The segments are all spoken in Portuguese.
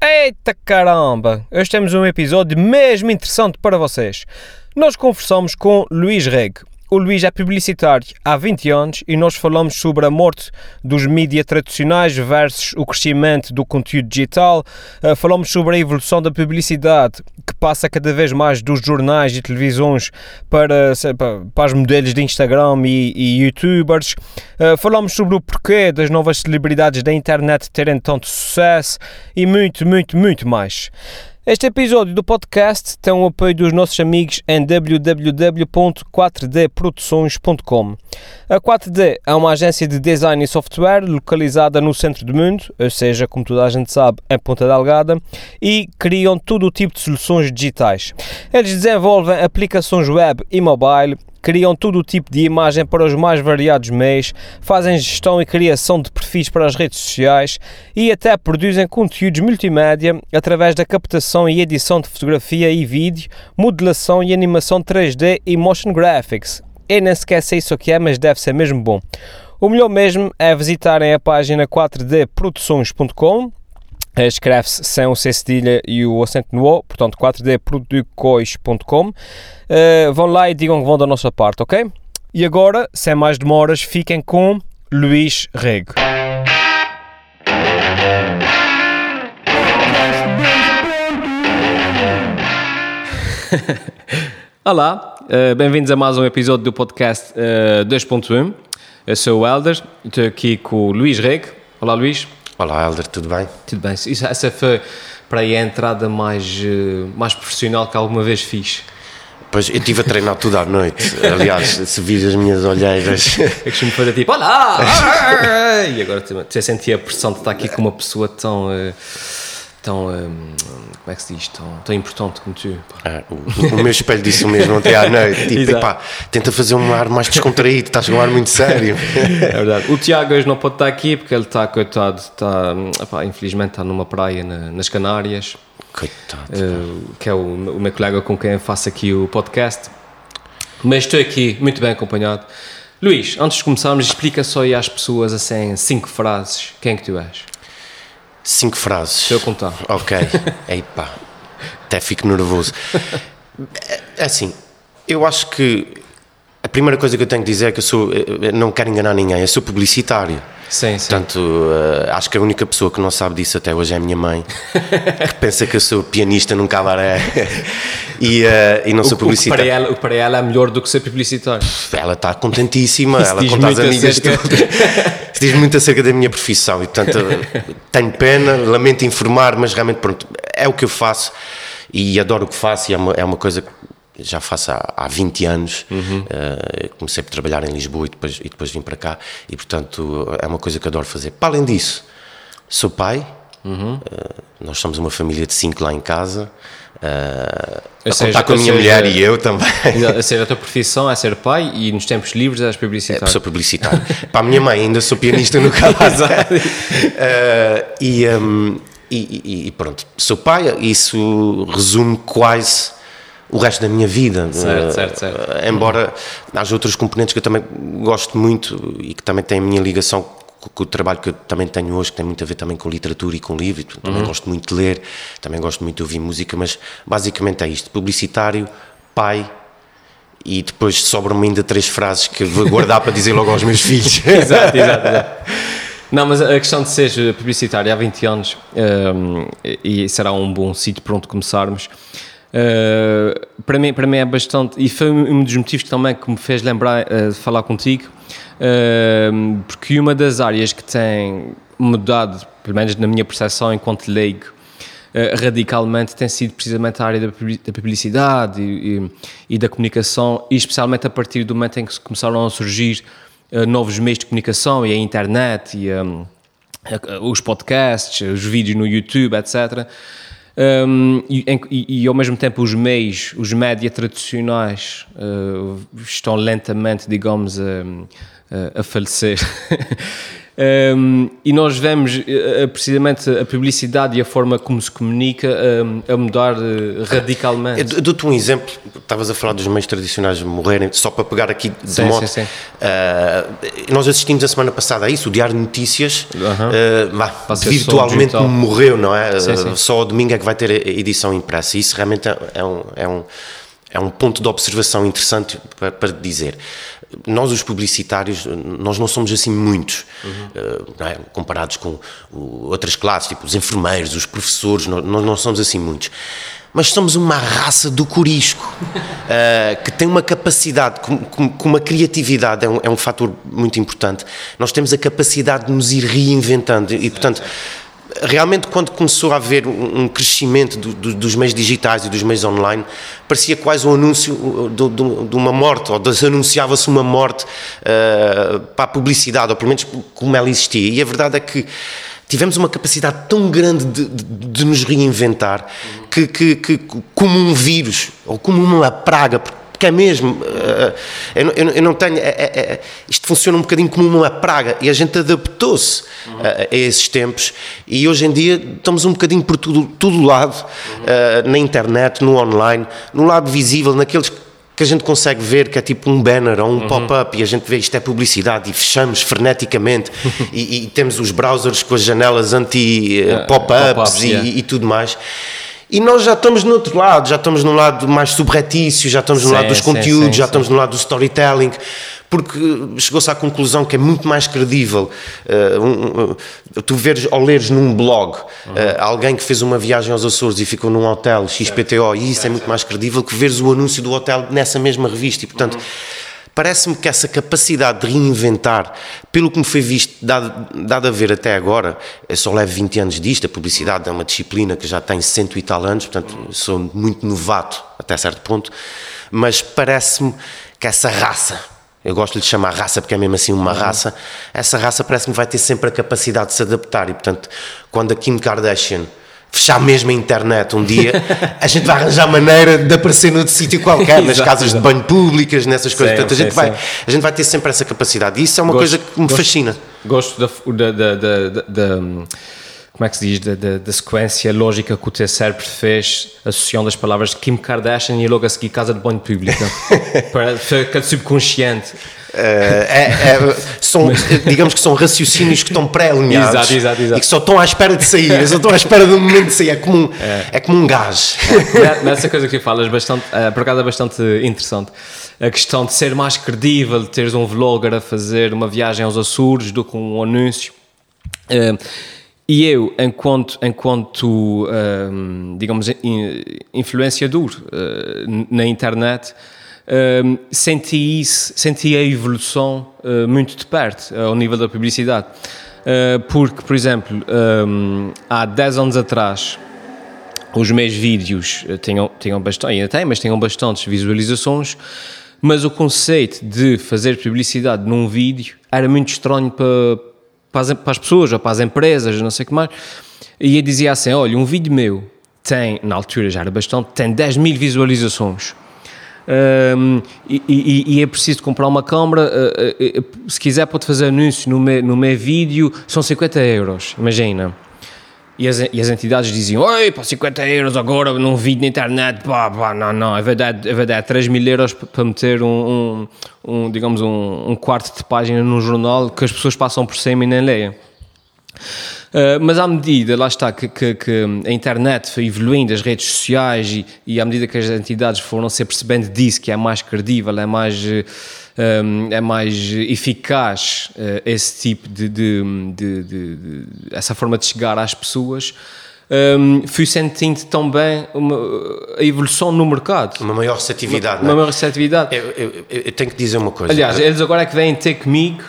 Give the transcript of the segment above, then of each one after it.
Eita caramba! Hoje temos um episódio mesmo interessante para vocês. Nós conversamos com Luís Reg, o Luís é publicitário há 20 anos e nós falamos sobre a morte dos mídias tradicionais versus o crescimento do conteúdo digital. Uh, falamos sobre a evolução da publicidade, que passa cada vez mais dos jornais e televisões para, para os modelos de Instagram e, e youtubers. Uh, falamos sobre o porquê das novas celebridades da internet terem tanto sucesso e muito, muito, muito mais. Este episódio do podcast tem o apoio dos nossos amigos em www.4dproduções.com. A 4D é uma agência de design e software localizada no centro do mundo, ou seja, como toda a gente sabe, em Ponta Delgada, e criam todo o tipo de soluções digitais. Eles desenvolvem aplicações web e mobile criam todo o tipo de imagem para os mais variados meios, fazem gestão e criação de perfis para as redes sociais e até produzem conteúdos multimédia através da captação e edição de fotografia e vídeo, modelação e animação 3D e motion graphics. Eu nem sequer sei isso que é, mas deve ser mesmo bom. O melhor mesmo é visitarem a página 4dproduções.com eh, escreve-se sem o C cedilha e o acento no O, portanto 4dproducois.com. Uh, eh, vão lá e digam que vão da nossa parte, ok? E agora, sem mais demoras, fiquem com Luís Rego. Olá, uh, bem-vindos a mais um episódio do podcast uh, 2.1. Eu sou o Helder, estou aqui com o Luís Rego. Olá, Luís. Olá, Helder, tudo bem? Tudo bem. Isso, essa foi para aí a entrada mais, eh, mais profissional que alguma vez fiz. Pois, eu estive a treinar tudo à noite. Aliás, se vis as minhas olheiras. Eu costumo fazer tipo, olá! e agora você sentia a pressão de estar aqui com uma pessoa tão. Uh, tão. Um, como é que se diz? Tão, tão importante como tu. Ah, o, o, meu espelho disse o mesmo ontem à noite. Tipo, epá, tenta fazer um ar mais descontraído, estás com um ar muito sério. É verdade. O Tiago hoje não pode estar aqui porque ele está, coitado, está, epá, infelizmente está numa praia na, nas Canárias. Coitado. Uh, que é o, o meu colega com quem faço aqui o podcast. Mas estou aqui muito bem acompanhado. Luís, antes de começarmos, explica só aí às pessoas assim, cinco frases, quem é que tu és? Cinco frases. Deixa eu contar. Ok. Ei pá, até fico nervoso. É, é assim, eu acho que a primeira coisa que eu tenho que dizer é que eu sou, não quero enganar ninguém, eu sou publicitário. Sim, sim. Portanto, uh, acho que a única pessoa que não sabe disso até hoje é a minha mãe, que pensa que eu sou pianista num cabaré e, uh, e não sou publicitário. O que, para ela, o que para ela é melhor do que ser publicitário. Ela está contentíssima, ela conta às amigas acerca... tudo. diz muito acerca da minha profissão e, portanto, tenho pena, lamento informar, mas realmente, pronto, é o que eu faço e adoro o que faço e é uma, é uma coisa que já faço há, há 20 anos. Uhum. Uh, comecei por trabalhar em Lisboa e depois, e depois vim para cá. E, portanto, é uma coisa que adoro fazer. Para além disso, sou pai. Uhum. Uh, nós somos uma família de cinco lá em casa. Uh, a seja, contar com a minha seja, mulher e eu também. A ser a tua profissão é ser pai e nos tempos livres és publicitário. É, sou publicitário. para a minha mãe ainda sou pianista no caso. uh, e, um, e, e, pronto, sou pai, isso resume quase o resto da minha vida. Certo, certo, certo. Eh, embora haja outros componentes que eu também gosto muito e que também têm a minha ligação com o trabalho que eu também tenho hoje, que tem muito a ver também com literatura e com livro, também uhum. gosto muito de ler, também gosto muito de ouvir música, mas basicamente é isto: publicitário, pai. E depois sobram-me ainda três frases que vou guardar para dizer logo aos meus filhos. exato, exato, exato. Não, mas a questão de ser publicitário há 20 anos um, ehm, e será um bom sítio para onde começarmos. Uh, para, mim, para mim é bastante. E foi um dos motivos também que me fez lembrar uh, de falar contigo, uh, porque uma das áreas que tem mudado, pelo menos na minha percepção enquanto leigo, radicalmente tem sido precisamente a área da publicidade e, e, e, da comunicação, e especialmente a partir do momento em que começaram a surgir novos meios de comunicação e a internet e um, os podcasts, os vídeos no YouTube, etc um, e, e, e, ao mesmo tempo os meios, os média tradicionais uh, estão lentamente, digamos, a, a falecer. Um, e nós vemos uh, precisamente a publicidade e a forma como se comunica uh, a mudar uh, radicalmente. Eu dou-te um exemplo, estavas a falar dos meios tradicionais morrerem, só para pegar aqui de sim, moto. Sim, sim. nós assistimos a semana passada a isso, o Diário de Notícias -huh. virtualmente morreu, não é? Sim, só ao domingo é que vai ter a edição impressa. Isso realmente é, é um, é um é um ponto de observação interessante para, para dizer nós os publicitários, nós não somos assim muitos, uhum. é? comparados com outras classes, tipo os enfermeiros, os professores, nós não somos assim muitos. Mas somos uma raça do corisco, uh, que tem uma capacidade, com, com, uma criatividade, é um, é um fator muito importante. Nós temos a capacidade de nos ir reinventando e, portanto realmente quando começou a haver um crescimento do, do, dos meios digitais e dos meios online, parecia quase um anúncio de, de uma morte, ou anunciava-se uma morte uh, para a publicidade, ou pelo menos como ela existia. E a verdade é que tivemos uma capacidade tão grande de, de, de nos reinventar que, que, que, como um vírus, ou como uma praga, porque é mesmo, uh, eu, eu, eu, não tenho, é, é, é, isto funciona um bocadinho como uma praga e a gente adaptou-se uhum. a, a, esses tempos e hoje em dia estamos um bocadinho por tudo, tudo lado, uhum. uh, na internet, no online, no lado visível, naqueles que a gente consegue ver que é tipo um banner ou um uhum. pop-up e a gente vê isto é publicidade e fechamos freneticamente e, e, temos os browsers com as janelas anti-pop-ups pop e, yeah. e tudo mais. E nós já estamos no outro lado, já estamos no lado mais subretício, já estamos no sim, lado dos conteúdos, sim, sim, já estamos no lado do storytelling, porque chegou-se à conclusão que é muito mais credível uh, um, uh, tu veres ou leres num blog uhum. uh, alguém que fez uma viagem aos Açores e ficou num hotel XPTO e isso é muito mais credível que veres o anúncio do hotel nessa mesma revista e portanto uhum Parece-me que essa capacidade de reinventar, pelo que me foi visto, dado, dado a ver até agora, eu só levo 20 anos disto, a publicidade é uma disciplina que já tem cento e tal anos, portanto sou muito novato até certo ponto, mas parece-me que essa raça, eu gosto de lhe chamar raça porque é mesmo assim uma raça, essa raça parece-me vai ter sempre a capacidade de se adaptar e, portanto, quando a Kim Kardashian fechar mesmo a internet um dia, a gente vai arranjar maneira de aparecer noutro sítio qualquer, nas casas de banho públicas, nessas coisas. Sim, Portanto, a gente, sim, vai, sim. a gente vai ter sempre essa capacidade. E isso é uma gosto, coisa que me gosto, fascina. Gosto da, da, da, da como é que se diz, da, da, da, sequência lógica que o teu cérebro fez, associando as palavras Kim Kardashian e logo a seguir casa de banho pública, para ficar subconsciente. Uh, é, é, são, digamos que são raciocínios que estão pré-alinhados exato, exato, exato. e que só estão à espera de sair, só estão à espera do momento de sair. É como um, é. é como um gás. É, nessa coisa que falas, bastante, uh, por acaso é bastante interessante. A questão de ser mais credível, de teres um vlogger a fazer uma viagem aos Açores do que um anúncio. Uh, e eu, enquanto, enquanto um, digamos, influenciador uh, na internet, um, senti isso, senti a evolução uh, muito de perto, uh, ao nível da publicidade. porque, por exemplo, um, há 10 anos atrás, os meus vídeos tinham, tinham bastante, ainda têm, mas tinham bastantes visualizações, mas o conceito de fazer publicidade num vídeo era muito estranho para para as, para as pessoas ou para as empresas, não sei o que mais. E eu dizia assim: olha, um vídeo meu tem, na altura já era bastante, tem 10 mil visualizações. Um, e, e, e, é preciso comprar uma câmera. Uh, uh, se quiser, pode fazer anúncio no meu, no meu vídeo, são 50 euros. Imagina. E as, e as entidades diziam: Oi, para 50 euros agora num vídeo na internet, pá, pá, não, não, é verdade, é verdade, 3 mil euros para meter um, um, um digamos, um, um, quarto de página num jornal que as pessoas passam por cima e nem leem. Uh, mas à medida, lá está, que, que, que, a internet foi evoluindo, as redes sociais, e, e à medida que as entidades foram se percebendo disso, que é mais credível, é mais um, é mais eficaz uh, esse tipo de, de, de, de, essa forma de chegar às pessoas. Um, fui sentindo também uma, a evolução no mercado. Uma maior receptividade. Uma, uma é? maior receptividade. Eu, eu, eu, tenho que dizer uma coisa. Aliás, eles agora é que vêm ter comigo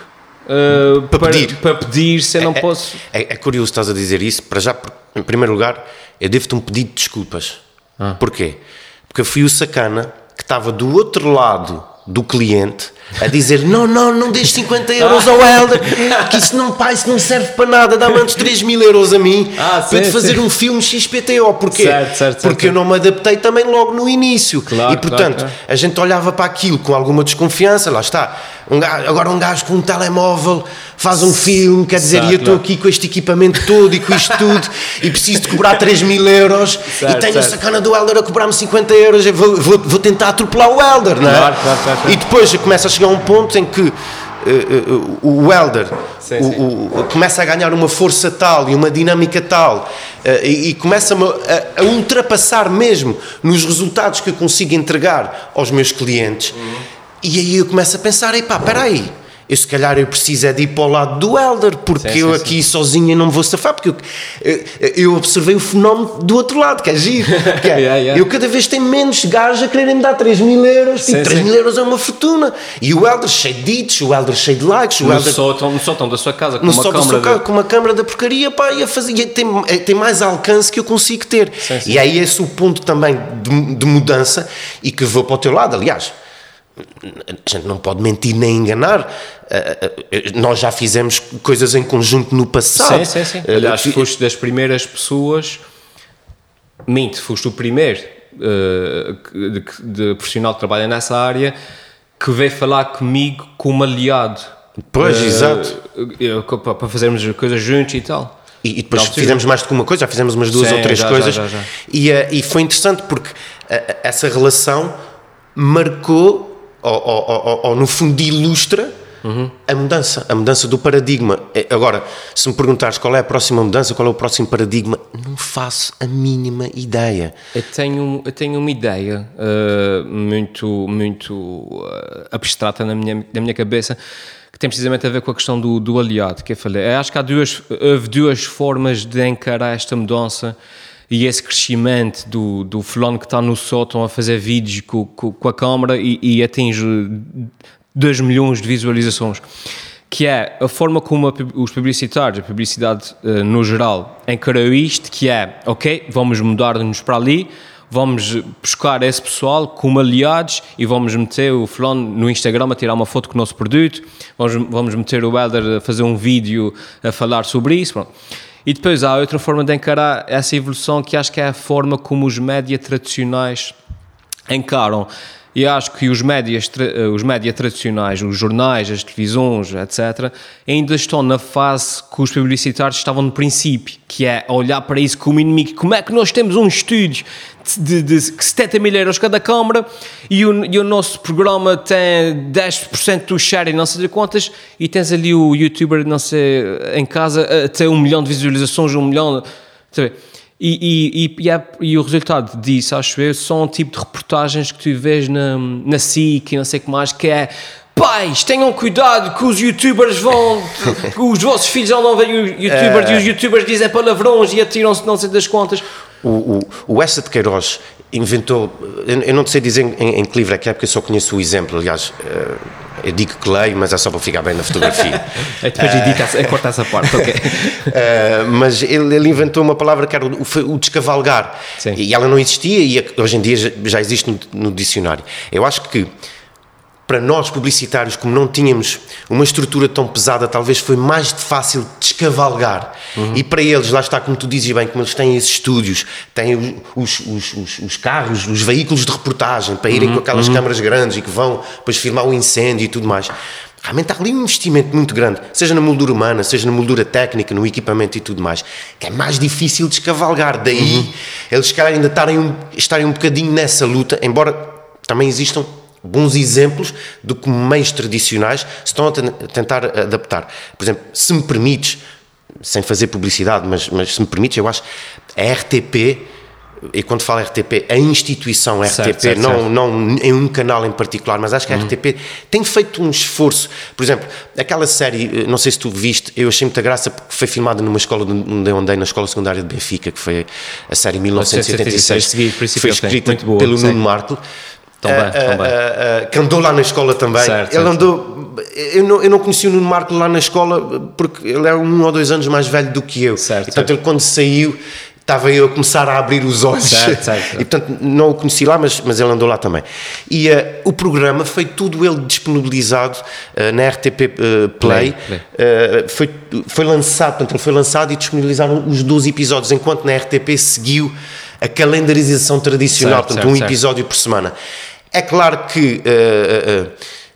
uh, para, para, pedir. para pedir se eu não é, posso. É, é, curioso estás a dizer isso. Para já, em primeiro lugar, eu devo-te um pedido de desculpas. Ah. Porquê? Porque eu fui o sacana que estava do outro lado do cliente a dizer não, não, não deixes 50 euros ao Helder que isso não, pá, isso não serve para nada dá-me antes 3 mil euros a mim ah, para te fazer sim. um filme XPTO porquê? Certo, certo, porque certo. eu não me adaptei também logo no início claro, e portanto claro, claro. a gente olhava para aquilo com alguma desconfiança lá está Um gajo, agora um gajo com um telemóvel faz um filme, quer dizer, certo, e eu estou aqui com este equipamento todo e com isto tudo e preciso de cobrar 3 mil euros certo, e tenho certo. a sacana do Elder a cobrar-me 50 euros, eu vou, vou, vou, tentar atropelar o Elder, não é? Claro, claro, claro, e depois começa a chegar a um ponto em que uh, uh, o Elder sim, sim. O, o, começa a ganhar uma força tal e uma dinâmica tal uh, e, e, começa a, a, ultrapassar mesmo nos resultados que eu consigo entregar aos meus clientes. Uhum. E aí eu começo a pensar: epá, espera aí eu se calhar eu preciso é de ir para o lado do Elder, porque sim, eu sim, aqui sim. sozinho não me vou safar, porque eu, eu, eu, observei o fenómeno do outro lado, que é giro. Porque yeah, yeah. Eu cada vez tenho menos gajos a quererem me dar 3 mil euros, sim, 3 mil euros é uma fortuna. E o Elder cheio de dits, o Elder cheio de likes, o no Elder. Sótão, no sótão da sua casa, com uma câmara. Da... Com uma câmara da porcaria, pá, e a fazer, e tem, é, tem mais alcance que eu consigo ter. E aí esse é o ponto também de, de mudança e que vou para o teu lado, aliás a gente não pode mentir nem enganar. Eh, eh, nós já fizemos coisas em conjunto no passado. Sim, sim, sim. Eh, Aliás, foste das primeiras pessoas. Mente, foste o primeiro de, de profissional que trabalha nessa área que veio falar comigo como aliado. Pois, uh, exato. Para fazermos coisas juntos e tal. E, e depois fizemos mais do que uma coisa, já fizemos umas duas Sim, ou três já, coisas. Já, já, e, e foi interessante porque essa relação marcou ou, ou, ou, no fundo ilustra uhum. a mudança, a mudança do paradigma. É, agora, se me perguntares qual é a próxima mudança, qual é o próximo paradigma, não faço a mínima ideia. Eu tenho, eu tenho uma ideia uh, muito, muito uh, abstrata na minha, na minha cabeça que tem precisamente a ver com a questão do, do aliado que eu falei. Eu acho que há duas, houve duas formas de encarar esta mudança e esse crescimento do, do fulano que está no sótão a fazer vídeos com, com, com a câmera e, e, atinge 2 milhões de visualizações, que é a forma como a, os publicitários, a publicidade uh, no geral, encarou isto, que é, ok, vamos mudar-nos para ali, vamos buscar esse pessoal como aliados e vamos meter o fulano no Instagram a tirar uma foto com o nosso produto, vamos, vamos meter o Elder a fazer um vídeo a falar sobre isso, pronto. E depois há outra forma de encarar essa evolução que acho que é a forma como os média tradicionais encaram. E acho que os médias, os média tradicionais, os jornais, as televisões, etc., ainda estão na fase que os publicitários estavam no princípio, que é olhar para isso como inimigo. Como é que nós temos um estúdio de, de, de 70 mil euros cada câmara e o, e o nosso programa tem 10% do share e não sei de quantas e tens ali o youtuber, não sei, em casa a ter um milhão de visualizações, um milhão... Sabe? E, e, e, é, e, o resultado disso, acho eu, são um tipo de reportagens que tu vês na, na SIC e não sei o que mais, que é pais, tenham cuidado que os youtubers vão, os vossos filhos não ver youtubers é... e os youtubers dizem palavrões e atiram-se não sei das contas. O, o, o Essa de Queiroz inventou, eu não sei dizer em, em que livro é que é, porque eu só conheço o exemplo, aliás, eh, eu digo que leio, mas é só para ficar bem na fotografia. é depois uh, edita, é corta essa parte, ok. uh, mas ele, ele, inventou uma palavra que era o, o descavalgar, Sim. e ela não existia e hoje em dia já, já existe no, no dicionário. Eu acho que para nós publicitários, como não tínhamos uma estrutura tão pesada, talvez foi mais fácil descavalgar. Uhum. E para eles, lá está, como tu dizes bem, como eles têm esses estúdios, têm os, os, os, os carros, os veículos de reportagem, para irem uhum. com aquelas uhum. câmaras grandes e que vão depois filmar o incêndio e tudo mais. Realmente há ali um investimento muito grande, seja na moldura humana, seja na moldura técnica, no equipamento e tudo mais, que é mais difícil descavalgar. Daí uhum. eles, calhar, ainda estarem um, estarem um bocadinho nessa luta, embora também existam bons exemplos de como meios tradicionais estão a tentar adaptar. Por exemplo, se me permites, sem fazer publicidade, mas, mas se me permites, eu acho a RTP, e quando falo RTP, a instituição RTP, certo, certo, não, certo. não em um canal em particular, mas acho que a uhum. RTP tem feito um esforço. Por exemplo, aquela série, não sei se tu viste, eu achei muita graça porque foi filmada numa escola onde eu andei, na escola secundária de Benfica, que foi a série 1986. Foi escrita pelo Nuno Marco. Tão bem, tão bem. que andou lá na escola também. Certo, ele certo. andou. Eu não, eu não conheci o Nuno Marco lá na escola porque ele é um ou dois anos mais velho do que eu. Certo, e, portanto, ele quando saiu estava eu a começar a abrir os olhos. Certo, certo. E portanto não o conheci lá, mas, mas ele andou lá também. E uh, o programa foi tudo ele disponibilizado uh, na RTP uh, Play. Play, Play. foi, foi lançado, portanto ele foi lançado e disponibilizaram os 12 episódios, enquanto na RTP seguiu a calendarização tradicional, certo, portanto, certo, um episódio certo. por semana. É claro que uh, uh,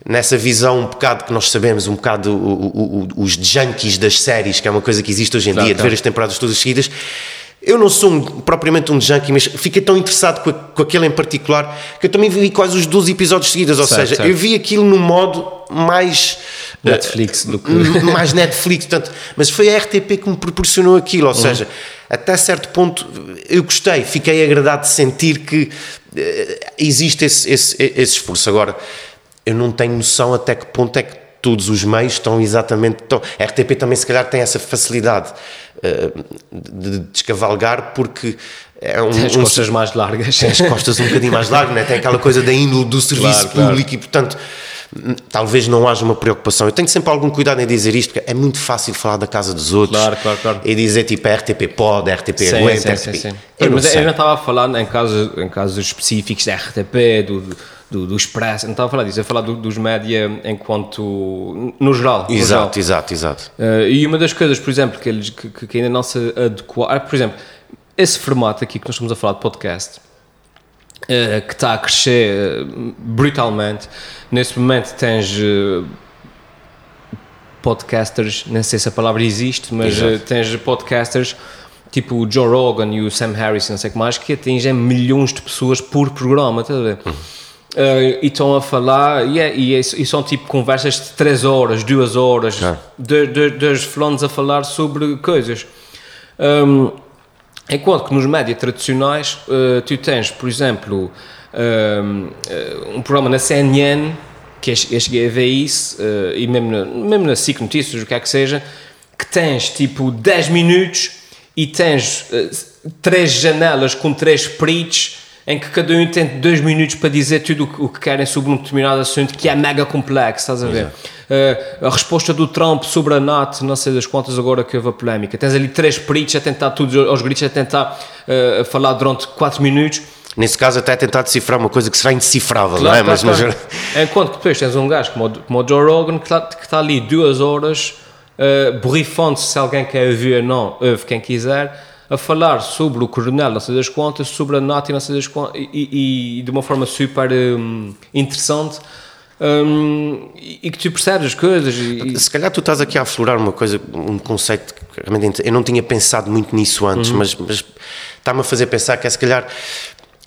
nessa visão um bocado que nós sabemos, um bocado o, o, o, os junkies das séries, que é uma coisa que existe hoje em claro, dia, claro. de ver as temporadas todas seguidas. Eu não sou um, propriamente um junkie, mas fiquei tão interessado com, a, com, aquele em particular que eu também vi quase os 12 episódios seguidos. Ou certo, seja, certo. eu vi aquilo num modo mais. Netflix do que. Mais Netflix, portanto, mas foi a RTP que me proporcionou aquilo. Ou uhum. seja, até certo ponto eu gostei, fiquei agradado de sentir que uh, existe esse, esse, esse esforço. Agora eu não tenho noção até que ponto é que todos os meios estão exatamente. Estão, a RTP também, se calhar, tem essa facilidade uh, de descavalgar, porque é um. Tem as costas um, mais largas. Tem as costas um bocadinho mais largas, né? tem aquela coisa da índole do serviço claro, público claro. e, portanto. Talvez não haja uma preocupação. Eu tenho sempre algum cuidado em dizer isto, porque é muito fácil falar da casa dos outros claro, claro, claro. e dizer tipo a RTP pode, a RTP sim, aguenta, sim, RTP. Sim, sim. Eu mas eu não estava a falar em casos, em casos específicos da RTP, do, do, do Expresso, não estava a falar disso, a falar do, dos média enquanto, no geral. No exato, geral. exato, exato. Uh, e uma das coisas, por exemplo, que, eles, que, que ainda não se adequaram, por exemplo, esse formato aqui que nós estamos a falar de podcast, uh, que está a crescer uh, brutalmente, nesse momento tens podcasters, não sei se a palavra existe, mas tens podcasters tipo o Joe Rogan e o Sam Harris, não sei o que mais, que atingem milhões de pessoas por programa, estás a ver? Uhum. Uh, e estão a falar, e, é, e, é, e, são tipo conversas de 3 horas, 2 horas, de, dos fulanos a falar sobre coisas. Um, enquanto que nos médias tradicionais, uh, tu tens, por exemplo, um, um, programa na CNN, que a ver isso, uh, e mesmo na, mesmo na SIC Notícias, o que é que seja, que tens tipo 10 minutos e tens três janelas com três peritos em que cada um tem dois minutos para dizer tudo o que querem sobre um determinado assunto que é mega complexo, estás a ver? Uh, a resposta do Trump sobre a NATO, não sei das quantas agora que houve a polémica. Tens ali três peritos a tentar tudo, aos gritos, a tentar uh, falar durante quatro minutos. Nesse caso, até a tentar decifrar uma coisa que será indecifrável, claro, não é? Claro, mas, claro. mas... Enquanto que depois tens um gajo como o, como o Joe Rogan que está, que está ali duas horas, uh, borrifando-se se alguém quer ouvir ou não, ouve quem quiser a falar sobre o coronel, não sei das contas, sobre a NATO, não sei das contas, e, e de uma forma super um, interessante. Um, e que tu percebes as coisas. E... Se calhar tu estás aqui a aflorar uma coisa, um conceito que realmente eu não tinha pensado muito nisso antes, uhum. mas, mas está-me a fazer pensar que é se calhar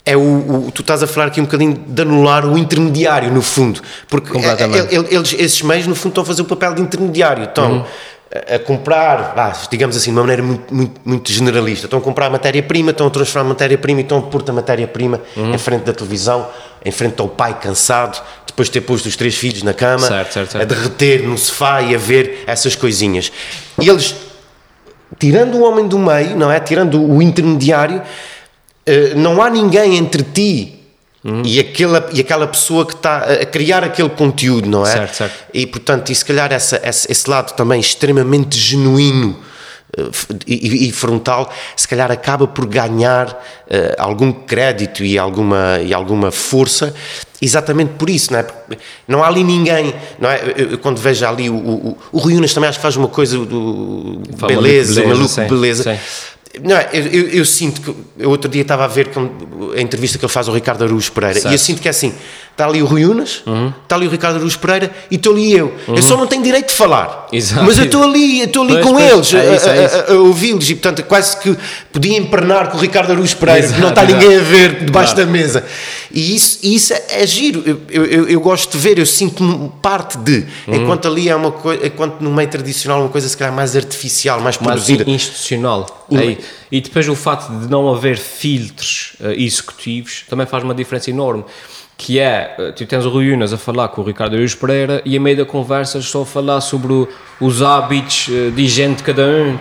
é o, o, tu estás a falar aqui um bocadinho de anular o intermediário no fundo, porque é, é, eles, esses meios no fundo estão a fazer o papel de intermediário, então uhum a comprar, ah, digamos assim, de uma maneira muito, muito, muito generalista. Estão a comprar matéria-prima, estão a transformar matéria-prima e estão a pôr-te a matéria-prima uhum. em frente da televisão, em frente ao pai cansado, depois de ter posto os três filhos na cama, certo, certo, certo. a derreter no sofá e a ver essas coisinhas. E eles, tirando o homem do meio, não é? Tirando o intermediário, eh, não há ninguém entre ti Uhum. E, aquela, e aquela pessoa que está a criar aquele conteúdo, não é? Certo, certo. E portanto, e se calhar essa, esse, esse lado também extremamente genuíno uh, e, e, frontal, se calhar acaba por ganhar uh, algum crédito e alguma, e alguma força exatamente por isso, não é? Porque não há ali ninguém, não é? Eu, eu, quando vejo ali o, o, o Rui Unas também acho que faz uma coisa do beleza, beleza, maluco sim, beleza. Sim não, eu, eu, eu, sinto que. Eu outro dia estava a ver a entrevista que ele faz ao Ricardo Araújo Pereira certo. e eu sinto que é assim: está ali o Rui Unas, uhum. está ali o Ricardo Araújo Pereira e estou ali eu. Uhum. Eu só não tenho direito de falar, Exato. mas eu estou ali, estou ali pois, com pois, eles, é isso, é a, a, a ouvi-los e, portanto, quase que podia empernar com o Ricardo Araújo Pereira, exato, não está ninguém a ver debaixo claro. da mesa. E isso, isso é, é giro. Eu, eu, eu, gosto de ver, eu sinto-me parte de, uhum. enquanto ali é uma coisa, enquanto no meio tradicional, uma coisa se calhar mais artificial, mais produzida. Mais institucional. Aí. E depois o facto de não haver filtros uh, executivos também faz uma diferença enorme que é, eh, tu tens o Rui Unas a falar com o Ricardo Arias Pereira e a meio da conversa só a falar sobre o, os hábitos uh, de higiene de cada um,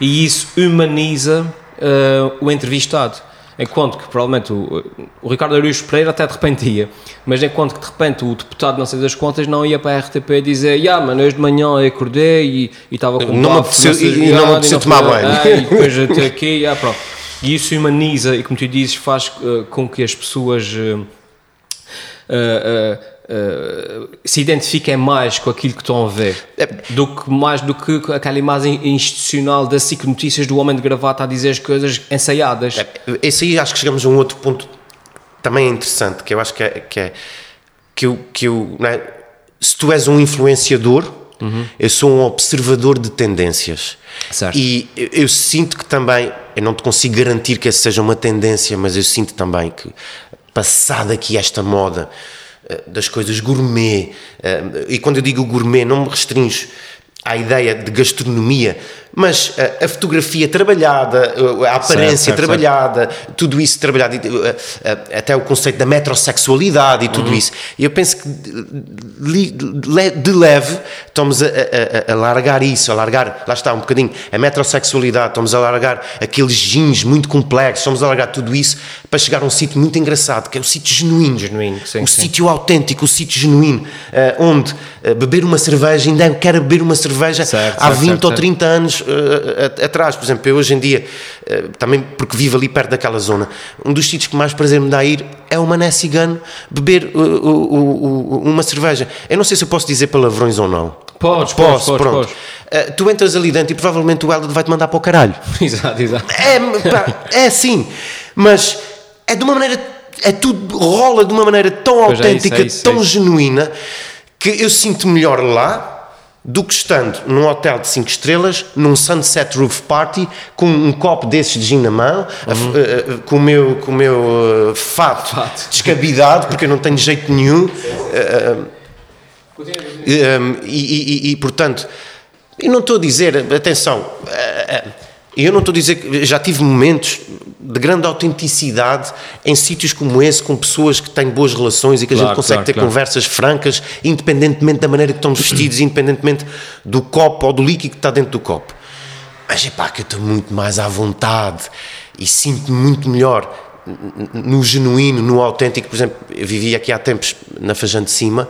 e isso humaniza uh, o entrevistado. Enquanto que provavelmente o, o Ricardo Arias Pereira até de repente ia, mas enquanto que de repente o deputado não sei das contas não ia para a RTP dizer yeah, mano, hoje de manhã eu acordei e, e estava com não me apeteceu, e, não me apeteceu tomar banho. Ah, e depois até aqui, yeah, pronto. E isso humaniza e como tu dizes faz uh, com que as pessoas... Uh, uh, uh, se identifiquem mais com aquilo que estão a ver é. do que mais do que aquela imagem institucional da SIC Notícias do homem de gravata a dizer as coisas ensaiadas. É, esse aí acho que chegamos a um outro ponto também interessante que eu acho que é que, é, que eu, que eu é? se tu és um influenciador, uhum. eu sou um observador de tendências. Certo. E eu, eu, sinto que também, eu não te consigo garantir que essa seja uma tendência, mas eu sinto também que, passada aqui esta moda das coisas gourmet, eh, e quando eu digo gourmet, não me restringo à ideia de gastronomia, mas a, eh, a fotografia trabalhada, eh, a aparência certo, certo, trabalhada, certo. tudo isso trabalhado, eh, até o conceito da metrosexualidade e tudo uhum. isso. E eu penso que de leve estamos a, a, a, largar isso, a largar, lá está um bocadinho, a metrosexualidade, estamos a largar aqueles jeans muito complexos, estamos a largar tudo isso para chegar a um sítio muito engraçado, que é o sítio genuíno, genuíno sim, o sítio autêntico, o sítio genuíno, onde beber uma cerveja, ainda quero beber uma cerveja há 20 ou 30 anos uh, atrás. Por exemplo, eu hoje em dia, uh, também porque vivo ali perto daquela zona, um dos sítios que mais prazer me dá a ir é o Mané Cigano beber uh, uma cerveja. Eu não sei se eu posso dizer palavrões ou não. Podes, posso, podes, pronto. Podes. Uh, tu entras ali dentro e provavelmente o Helder vai-te mandar para o caralho. exato, exato. É, pá, é assim, mas é de uma maneira, é tudo, rola de uma maneira tão pois autêntica, é isso, é isso, tão é genuína, que eu sinto melhor lá do que estando num hotel de 5 estrelas, num sunset roof party, com um copo desses de gin na mão, uhum. a, a, a, com o meu, com o meu uh, fato, fato, descabidado, porque eu não tenho jeito nenhum. Uh, um, e, e, e, portanto, eu não estou a dizer, atenção, eu não estou a dizer que já tive momentos de grande autenticidade em sítios como esse, com pessoas que têm boas relações e que claro, a gente consegue claro, ter claro. conversas francas, independentemente da maneira que estão vestidos, independentemente do copo ou do líquido que está dentro do copo. Mas é pá, que eu estou muito mais à vontade e sinto-me muito melhor no genuíno, no autêntico. Por exemplo, eu vivi aqui há tempos na Fajã de Cima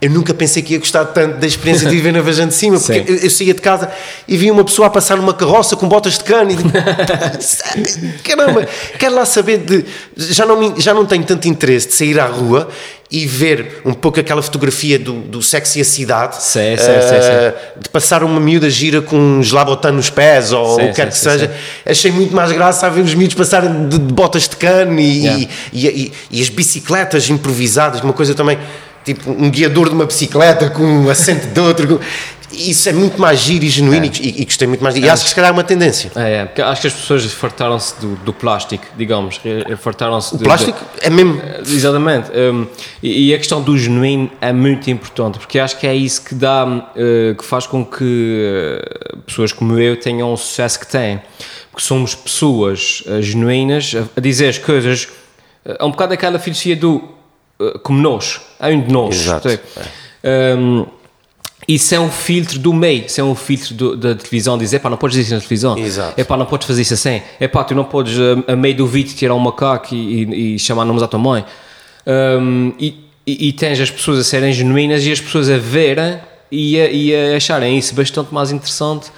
eu nunca pensei que ia gostar tanto da experiência de viver na Vajã de Cima, porque eu, eu, saía de casa e via uma pessoa a passar numa carroça com botas de cano e digo, caramba, quero lá saber de. Já não, já não tenho tanto interesse de sair à rua e ver um pouco aquela fotografia do, do sexo e a cidade, sim, sim, uh, de passar uma miúda gira com um gelabotão nos pés ou o que quer que seja. Achei muito mais graça a ver os miúdos passarem de, de botas de cano e, yeah. e, e, e, as bicicletas improvisadas, uma coisa também tipo um guiador de uma bicicleta com um assento de outro. Isso é muito mais giro e genuíno é. e, e gostei muito mais. E é. acho que se calhar é uma tendência. É, é porque acho que as pessoas fartaram-se do, do, plástico, digamos. Fartaram-se O de, plástico é mesmo. Exatamente. Um, e, e, a questão do genuíno é muito importante, porque acho que é isso que dá, uh, que faz com que uh, pessoas como eu tenham o sucesso que têm. Porque somos pessoas uh, genuínas a, a dizer as coisas. É um bocado aquela filosofia do eh, como nós, há um de nós. Exato. Um, isso é um filtro do meio, isso é um filtro do, da televisão, dizer, pá, não podes dizer isso na televisão, Exato. é pá, não podes fazer isso assim, é pá, tu não podes, a, a meio do vídeo, tirar um macaco e, e, e chamar nomes à tua mãe. Um, e, e, e, tens as pessoas a serem genuínas e as pessoas a verem e a, e a acharem isso bastante mais interessante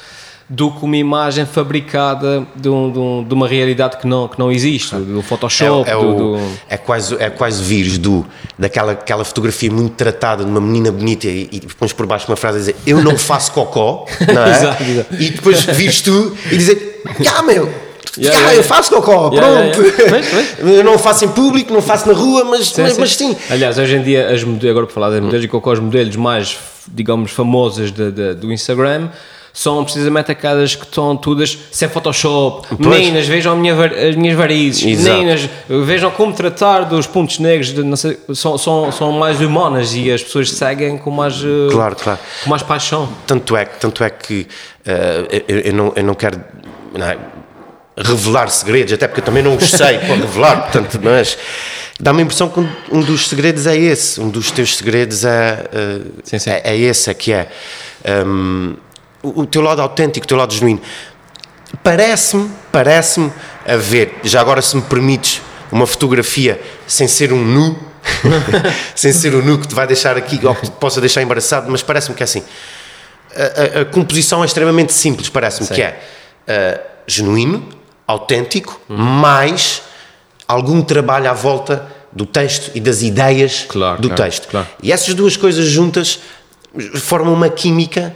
do que uma imagem fabricada de, um, de, uma realidade que não, que não existe, do Photoshop. É, é, o, do, é quase, é quase vírus do, daquela aquela fotografia muito tratada de uma menina bonita e, e pões por baixo uma frase a dizer eu não faço cocó, não é? exato, exato. E depois vires tu e dizer, ah meu, Yeah, yeah, eu faço cocó, pronto. eu não faço em público, não faço na rua, mas sim. Mas, mas sim. Aliás, hoje em dia, as, agora para falar das modelos de cocó, os modelos mais, digamos, famosas de, de, do Instagram são precisamente aquelas que estão todas sem Photoshop. Pois. Meninas, vejam minha, as minhas varizes. Exato. Meninas, vejam como tratar dos pontos negros. De, sei, são, são, são mais humanas e as pessoas seguem com mais, eh, claro, claro. Com mais paixão. Tanto é, tanto é que uh, eu, eu, não, eu não quero. Não é, revelar segredos, até porque eu também não os sei para revelar, portanto, mas dá-me a impressão que um, um, dos segredos é esse, um dos teus segredos é, uh, sim, sim. é, é, esse, é que é. Um, o, teu lado autêntico, o teu lado genuíno. Parece-me, parece-me haver, já agora se me permites, uma fotografia sem ser um nu, sem ser um nu que te vai deixar aqui, ou que te possa deixar embaraçado, mas parece-me que é assim. A, a, a composição é extremamente simples, parece-me que é uh, genuíno, autêntico, uhum. mais algum trabalho à volta do texto e das ideias claro, do claro, texto. Claro. E essas duas coisas juntas formam uma química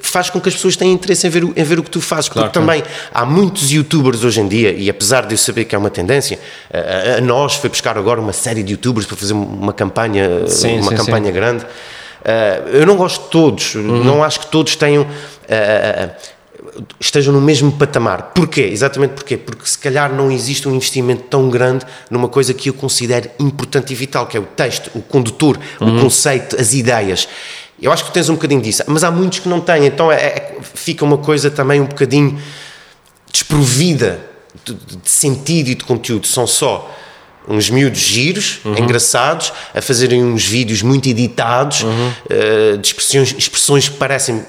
faz com que as pessoas tenham interesse em ver, o, em ver o que tu fazes, claro, porque claro. também há muitos youtubers hoje em dia, e apesar de eu saber que é uma tendência, a, a nós foi buscar agora uma série de youtubers para fazer uma campanha, sim, uma sim, campanha sim. grande. Uh, eu não gosto de todos, uhum. não acho que todos tenham. Uh, estejam no mesmo patamar. Porquê? Exatamente porquê? Porque se calhar não existe um investimento tão grande numa coisa que eu considero importante e vital, que é o texto, o condutor, uhum. o conceito, as ideias. Eu acho que tens um bocadinho disso, mas há muitos que não têm, então é, é, fica uma coisa também um bocadinho desprovida de, de sentido e de conteúdo. São só uns miúdos giros, uhum. engraçados, a fazerem uns vídeos muito editados, uhum. uh, de expressões, expressões que parecem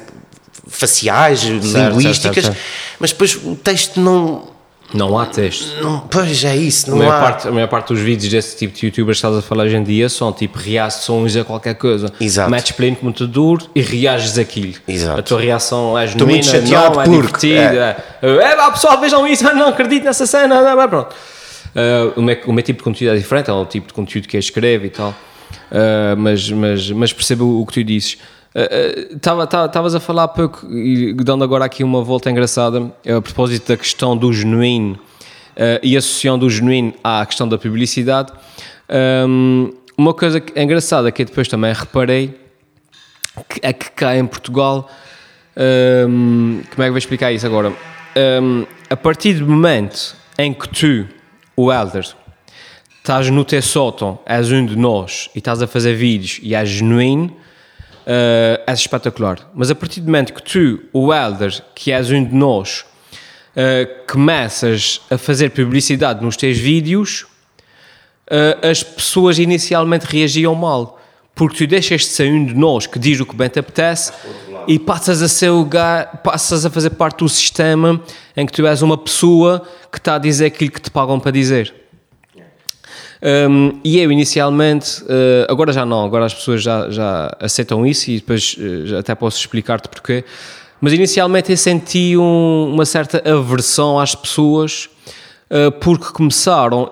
faciais, certo, linguísticas, certo, certo, mas depois o texto não. Não há texto. Não, pois é isso, não a maior há. Parte, a maior parte dos vídeos desse tipo de youtubers que estás a falar hoje em dia são tipo reações a qualquer coisa. Exato. Metes play no computador e reages aquilo. Exato. A tua reação é genuína, não, é porque, divertida. É, é, pessoal, vejam isso, não acredito nessa cena, não, não, pronto. Uh, o, meu, o meu tipo de conteúdo é diferente, é o tipo de conteúdo que eu escrevo e tal. Uh, mas, mas, mas percebo o que tu dizes. Estavas uh, a falar há pouco, e dando agora aqui uma volta engraçada, a propósito da questão do genuíno uh, e associando o genuíno à questão da publicidade. Um, uma coisa engraçada que eu depois também reparei que é que cá em Portugal, um, como é que vou explicar isso agora? Um, a partir do momento em que tu, o Elder, estás no teu sótão, és um de nós e estás a fazer vídeos e és genuíno uh, espetacular. Mas a partir do momento que tu, o Elder, que és um de nós, uh, começas a fazer publicidade nos teus vídeos, uh, as pessoas inicialmente reagiam mal. Porque tu deixas de ser um de nós que diz o que bem te apetece e passas a ser o passas a fazer parte do sistema em que tu és uma pessoa que está a dizer aquilo que te pagam para dizer. Um, e eu inicialmente, uh, agora já não, agora as pessoas já, já aceitam isso e depois uh, até posso explicar-te porquê. Mas inicialmente eu senti um, uma certa aversão às pessoas uh, porque começaram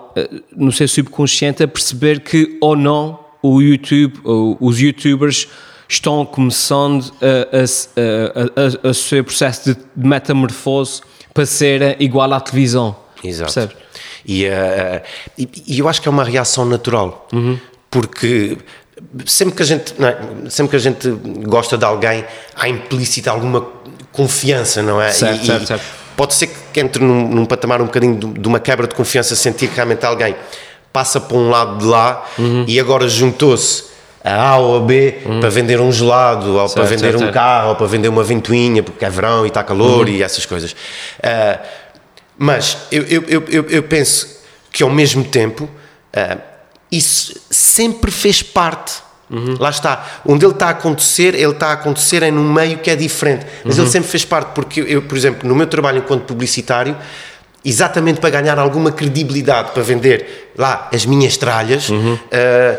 no seu subconsciente a perceber que ou não o YouTube, os YouTubers estão começando a, a, a, a, a seu processo de metamorfose para ser igual à televisão. Exato. E, uh, e, e, eu acho que é uma reação natural, uhum. porque sempre que a gente é? sempre que a gente gosta de alguém há implícita alguma confiança, não é? Certo, e, certo, certo. Pode ser que entre num, num, patamar um bocadinho de, de, uma quebra de confiança, sentir que realmente alguém passa para um lado de lá uhum. e agora juntou-se a A ou a B uhum. para vender um gelado, ou certo, para vender um carro, ou para vender uma ventoinha, porque é verão e está calor uhum. e essas coisas. Uh, mas eu, eu, eu, eu penso que ao mesmo tempo uh, isso sempre fez parte. Uhum. Lá está. Onde ele está a acontecer, ele está a acontecer é num meio que é diferente. Mas uhum. ele sempre fez parte, porque eu, por exemplo, no meu trabalho enquanto publicitário, exatamente para ganhar alguma credibilidade para vender lá as minhas tralhas, uhum. uh,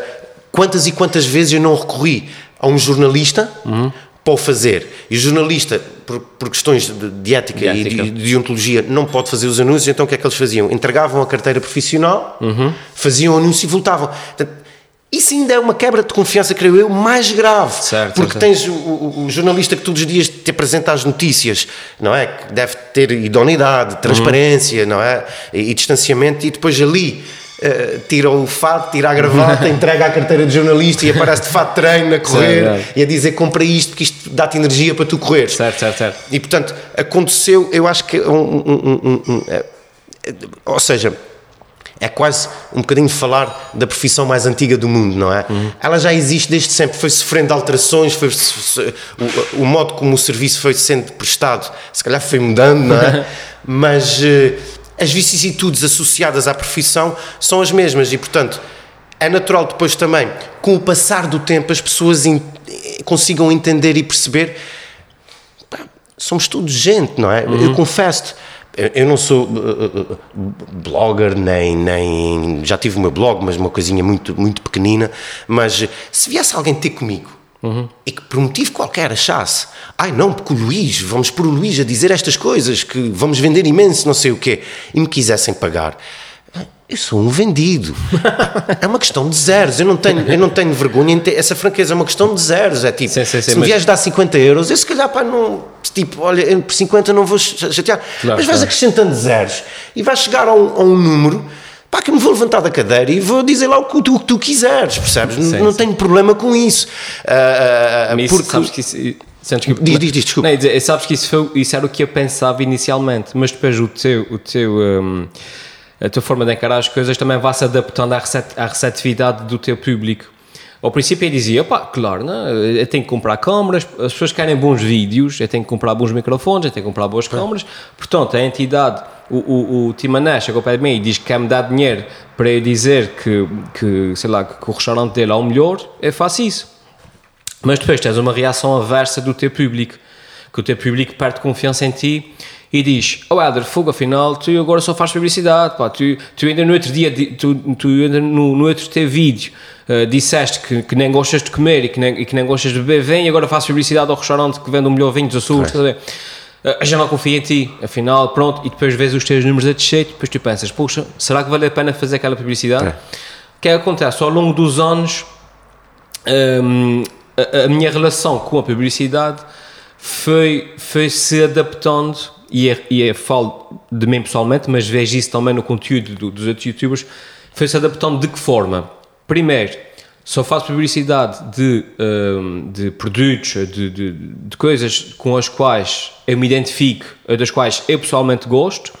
quantas e quantas vezes eu não recorri a um jornalista uhum para o fazer. E o jornalista, por, por questões de, de ética, de ética. e de, de ontologia, não pode fazer os anúncios, então o que é que eles faziam? Entregavam a carteira profissional, uhum. faziam o anúncio e voltavam. Portanto, isso ainda é uma quebra de confiança, creio eu, mais grave. Certo, porque certo. tens o, o, o, jornalista que todos os dias te apresenta as notícias, não é? Que deve ter idoneidade, transparência, uhum. não é? E, e distanciamento, e depois ali Uh, tira o fato, tira a gravata, entrega a carteira de jornalista e aparece de fato treino a correr certo, e a dizer compra isto porque isto dá-te energia para tu correr. Certo, certo, certo. E portanto, aconteceu, eu acho que. Um, um, um, um é, ou seja, é quase um bocadinho falar da profissão mais antiga do mundo, não é? Uhum. Ela já existe desde sempre, foi sofrendo alterações, foi, o, o, modo como o serviço foi sendo prestado, se calhar foi mudando, não é? Mas uh, as vicissitudes associadas à profissão são as mesmas e, portanto, é natural depois também, com o passar do tempo, as pessoas in, consigam entender e perceber. Pá, somos todos gente, não é? Uhum. Eu confesso-te, eu não sou uh, uh, blogger, nem, nem. Já tive o meu blog, mas uma coisinha muito, muito pequenina. Mas se viesse alguém ter comigo Uhum. E que por motivo qualquer achasse, ai não, porque o Luís, vamos por o Luís a dizer estas coisas, que vamos vender imenso, não sei o quê, e me quisessem pagar. Eu sou um vendido. é uma questão de zeros. Eu não tenho, eu não tenho vergonha. Essa franqueza é uma questão de zeros. É tipo, sim, sim, sim, se me mas... vieres dar 50 euros, eu se calhar, pá, não. Tipo, olha, por 50 não vou chatear. Claro, mas vais claro. acrescentando zeros e vais chegar a um, a um número pá, que me vou levantar da cadeira e vou dizer lá o que tu, o que tu quiseres, percebes? Sim, não sim. tenho problema com isso. Uh, uh, porque... sabes que isso, diz, diz, diz, desculpa. Não, sabes que isso, foi, isso era o que eu pensava inicialmente, mas depois o teu, o teu um, a tua forma de encarar as coisas também vai se adaptando à, recet, à receptividade do teu público. Ao princípio eu dizia, pá, claro, não, eu tenho que comprar câmaras, as pessoas querem bons vídeos, eu tenho que comprar bons microfones, eu tenho que comprar boas câmaras, portanto a entidade, o, o, o ao pé de mim e diz que quer me dar dinheiro para eu dizer que, que, sei lá, que o restaurante dele é o melhor, eu faço isso. Mas depois tens uma reação aversa do teu público, que o teu público perde confiança em ti e diz: Oh Helder, fogo, afinal, tu agora só fazes publicidade, pá, tu, tu ainda no outro dia, tu, tu ainda no, no outro teu vídeo uh, disseste que, que nem gostas de comer e que nem, e que nem gostas de beber, vem e agora fazes publicidade ao restaurante que vende o melhor vinho dos Açores, estás a ver? Uh, já não confio em ti, afinal, pronto, e depois vês os teus números a descer, depois tu pensas, puxa, será que vale a pena fazer aquela publicidade? É. O que é que acontece? Ao longo dos anos, um, a, a minha relação com a publicidade foi, foi se adaptando e, é, e é, falo de mim pessoalmente, mas vejo isso também no conteúdo do, dos outros youtubers, foi-se adaptando de que forma? Primeiro, só faço publicidade de, um, de produtos, de, de, de, coisas com as quais eu me identifico, das quais eu pessoalmente gosto,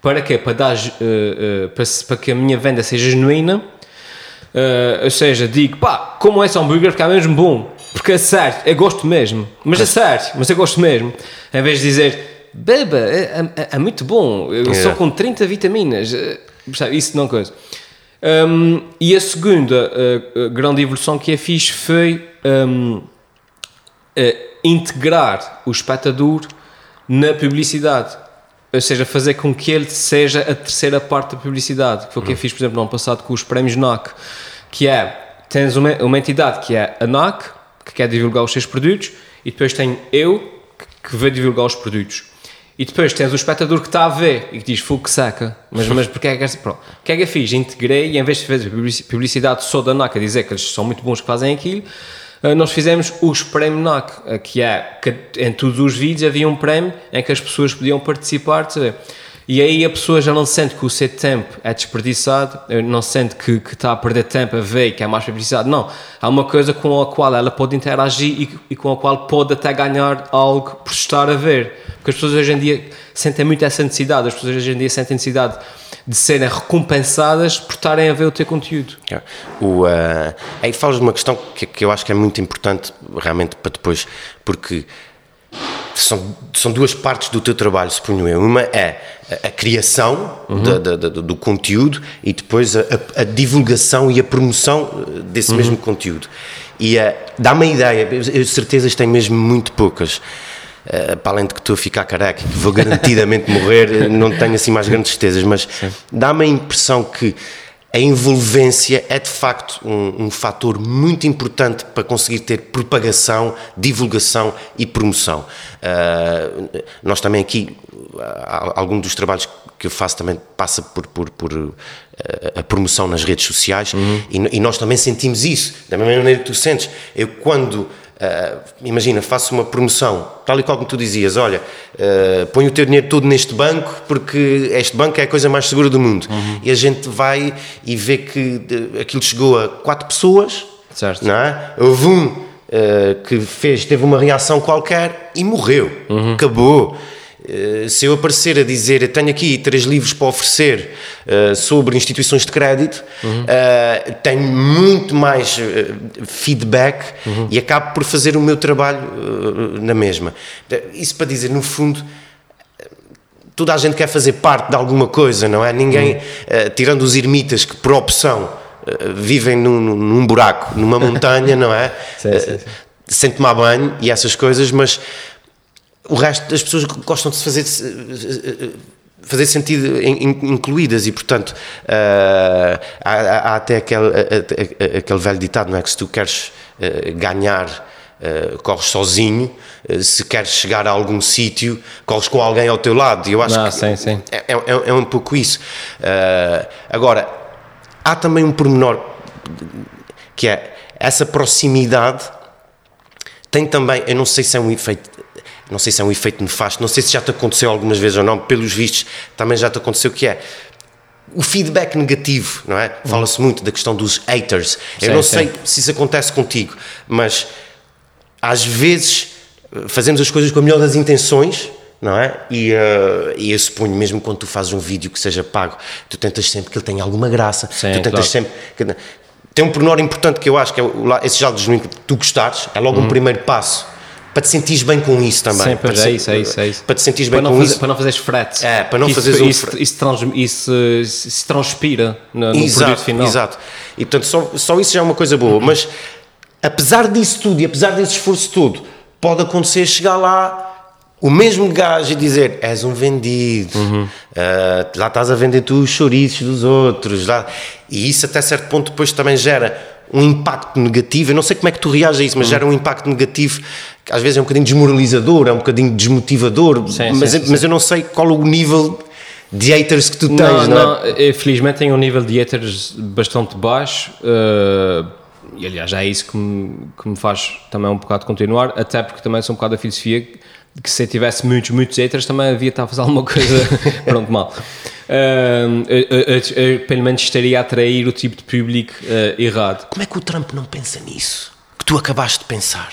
para quê? Para, dar, uh, uh, para, para que a minha venda seja genuína, uh, ou seja, digo, pá, como é esse hambúrguer, é mesmo bom, porque é certo, eu gosto mesmo, mas é certo, mas eu gosto mesmo, em vez de dizer beba, é, é, é muito bom, eu só com 30 vitaminas, isso não coisa. Um, e a segunda uh, grande evolução que é fiz foi um, uh, integrar o espectador na publicidade. Ou seja, fazer com que ele seja a terceira parte da publicidade. Que foi o que eu uhum. fiz, por exemplo, no ano passado com os prémios NAC. Que é, tens uma, uma entidade que é a NAC, que quer divulgar os seus produtos, e depois tenho eu, que, que vai divulgar os produtos. E depois tens o espectador que está a ver e que diz fogo que saca, mas, mas porque é que pronto. O que é que eu fiz? Integrei e em vez de fazer publicidade só da NAC a dizer que eles são muito bons que fazem aquilo, eh, nós fizemos os prémios NAC, eh, que é que em todos os vídeos havia um prémio em que as pessoas podiam participar? E aí a pessoa já não sente que o seu tempo é desperdiçado, eh, não sente que, que está a perder tempo a ver que é mais publicidade. Não. Há uma coisa com a qual ela pode interagir e, e, com a qual pode até ganhar algo por estar a ver. Porque as pessoas hoje em dia sentem muito essa necessidade, as pessoas hoje em dia sentem necessidade de serem recompensadas por estarem a ver o teu conteúdo. É. O, uh, aí falas de uma questão que, que eu acho que é muito importante realmente para depois, porque são, são duas partes do teu trabalho, suponho eu. Uma é a, a criação uhum. da, da, da, do conteúdo e depois a, a, divulgação e a promoção eh, desse uhum. mesmo conteúdo. E uh, dá-me a ideia, eu certezas tenho mesmo muito poucas. Uh, para além de que estou a ficar careca, que vou garantidamente morrer, não tenho assim mais grandes certezas, mas dá-me a impressão que a envolvência é de facto um, um fator muito importante para conseguir ter propagação, divulgação e promoção. Uh, nós também aqui, algum dos trabalhos que eu faço também passa por, por, por a promoção nas redes sociais uhum. e, e, nós também sentimos isso, da mesma maneira que tu sentes. Eu quando Uh, imagina, faço uma promoção, tal e qual como tu dizias, olha, uh, põe o teu dinheiro todo neste banco porque este banco é a coisa mais segura do mundo. Uhum. E a gente vai e vê que uh, aquilo chegou a quatro pessoas, certo. não é? Houve um uh, que fez, teve uma reação qualquer e morreu, uhum. acabou. Eh, se eu aparecer a dizer tenho aqui três livros para oferecer uh, sobre instituições de crédito, uhum. uh, tenho muito mais feedback uhum. e acabo por fazer o meu trabalho na mesma. Isso para dizer, no fundo, toda a gente quer fazer parte de alguma coisa, não é? Ninguém, uhum. tirando os ermitas que por opção vivem num, num, buraco, numa montanha, não é? Sim, sim, sim. Sem tomar banho e essas coisas, mas o resto das pessoas gostam de se fazer fazer sentido incluídas e portanto uh, há, há, até aquele, aquele velho ditado não é que se tu queres uh, ganhar Uh, corres sozinho, uh, se queres chegar a algum sítio, corres com alguém ao teu lado. E eu acho Não, que sim, sim. É, é, é, um pouco isso. Uh, agora, há também um pormenor que é essa proximidade tem também, eu não sei se é um efeito não sei se é um efeito nefasto, não sei se já te aconteceu algumas vezes ou não, pelos vistos também já te aconteceu, que é o feedback negativo, não é? Fala-se muito da questão dos haters. Eu não sei se isso acontece contigo, mas às vezes fazemos as coisas com a melhor das intenções, não é? E, uh, e eu suponho, mesmo quando tu fazes um vídeo que seja pago, tu tentas sempre que ele tenha alguma graça, Sim, tu tentas claro. sempre. Que, tem um pormenor importante que eu acho que é o, esse já genuíno que tu gostares, é logo um primeiro passo para te sentires bem com isso também. Sim, para é isso, é isso, é isso. Para te sentires bem com fazer, isso. para não fazeres frete. É, para não fazeres um isso, frete. isso, trans, isso, isso se transpira no, no exato, produto final. Exato. E portanto, só, só isso já é uma coisa boa. Mas apesar disso tudo e apesar desse esforço todo, pode acontecer chegar lá o mesmo gajo e dizer és um vendido, Uhum. ah, lá estás a vender tu os chouriços dos outros. Lá. E isso até certo ponto depois também gera um impacto negativo. Eu não sei como é que tu reages a isso, mas gera um impacto negativo que às vezes é um bocadinho desmoralizador, é um bocadinho desmotivador. Sim, mas, sim, eu- mas eu não sei qual o nível de haters que tu tens, Não, não, é? não, eh, felizmente tem um nível de haters bastante baixo eh, e aliás é isso que me, que me faz também um bocado continuar, até porque também sou um bocado da filosofia que se eu tivesse muitos, muitos haters também havia estar a fazer alguma coisa, pronto, mal. Eu- eu- eu, pelo menos estaria a atrair o tipo de público eh, errado. Como é que o Trump não pensa nisso? Que tu acabaste de pensar.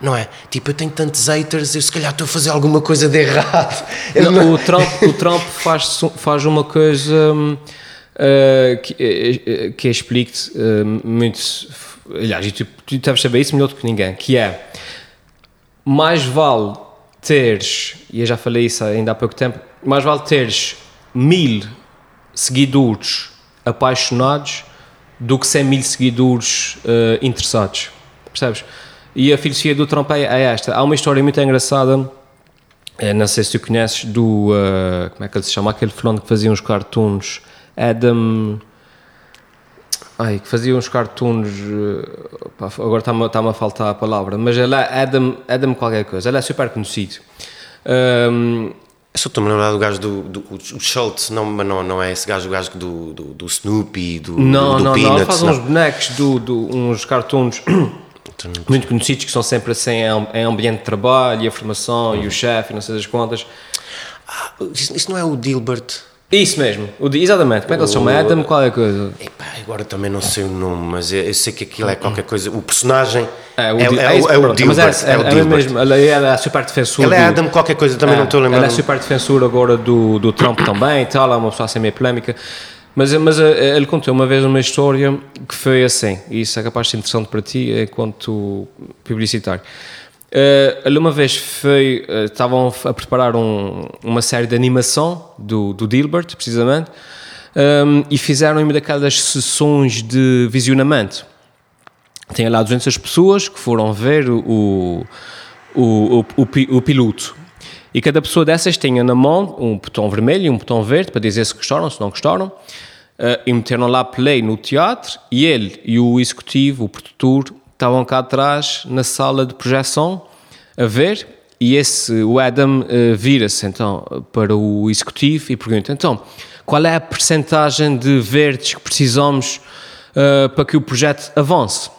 Não é? Tipo, eu tenho tantos haters, eu se calhar estou a fazer alguma coisa de errado. Não, não- o Trump, o Trump faz, faz uma coisa hum, uh, que, eh, que explique-te uh, muito. Aliás, e tu, tu deves saber isso melhor do que ninguém, que é mais vale teres, e eu já falei isso ainda há pouco tempo, mais vale teres mil seguidores apaixonados do que 100 mil seguidores uh, interessados. Percebes? E a filosofia do Trump é, é esta. Há uma história muito engraçada, eh, não sei se tu conheces, do. uh, como é que ele se chama? Aquele fulano que fazia uns cartoons. Adam. Ai, que fazia uns cartoons. agora está-me está a faltar a palavra, mas ele é Adam, Adam qualquer coisa. Ele é super conhecido. Um, só estou-me a lembrar do gajo do, do o Schultz, não, mas não, não é esse gajo, o gajo do, do, do Snoopy, do, não, do, do não, não. Peanuts. Ele faz não. uns bonecos, do, do, uns cartoons muito conhecidos que são sempre assim em, ambiente de trabalho e a formação e o chefe e não sei das contas. Ah, isso, isso não é o Dilbert? Isso mesmo, o exatamente. Como é que ele se chama? Adam qualquer coisa. Epá, agora também não sei o nome, mas eu, eu sei que aquilo é qualquer coisa. O personagem É, o, é, é, o- é o Dilbert. é, É, o é, é Dilbert. mesmo, ele é super defensor. Ele é do- Adam qualquer coisa, também não estou a lembrar. Ele é o- super defensor agora do, do Trump também e tal, é uma pessoa assim meio polémica. Mas, mas eh, ele contou uma vez uma história que foi assim, e isso é capaz de ser interessante para ti enquanto publicitário. Eh, ele uma vez foi, eh, estavam a preparar um- uma série de animação do, do Dilbert, precisamente, ehm, e fizeram uma daquelas sessões de visionamento. Tem lá 200 pessoas que foram ver o, o, o, o, o piloto. E cada pessoa dessas tinha na mão um botão vermelho e um botão verde para dizer se gostaram, se não gostaram. Eh, e meteram lá play no teatro e ele e o executivo, o produtor, estavam cá atrás na sala de projeção a ver. E esse, o Adam eh, vira-se então para o executivo e pergunta: então, qual é a percentagem de verdes que precisamos eh, para que o projeto avance?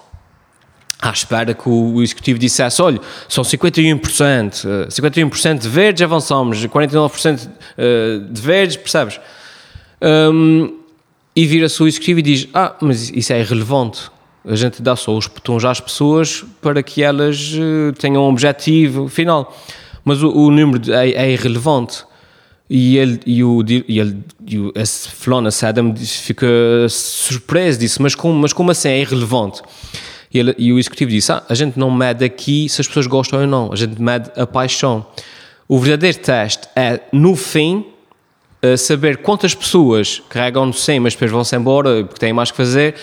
à espera que o executivo dissesse, olha, são 51%, eh, 51% de verdes avançamos, 49% eh, de verdes, percebes? Hum, e vira-se o executivo e diz, ah, mas isso é irrelevante. A gente dá só os botões às pessoas para que elas eh, tenham um objetivo final. Mas o, o número é, é irrelevante. E ele e o, e ele, e o esse Adam, disse- fica surpreso, disse, mas como, mas como assim é irrelevante? E, ele, e o executivo disse, ah, a gente não mede aqui se as pessoas gostam ou não, a gente mede a paixão. O verdadeiro teste é, no fim, eh, saber quantas pessoas carregam no 100, mas depois vão-se embora porque têm mais que fazer,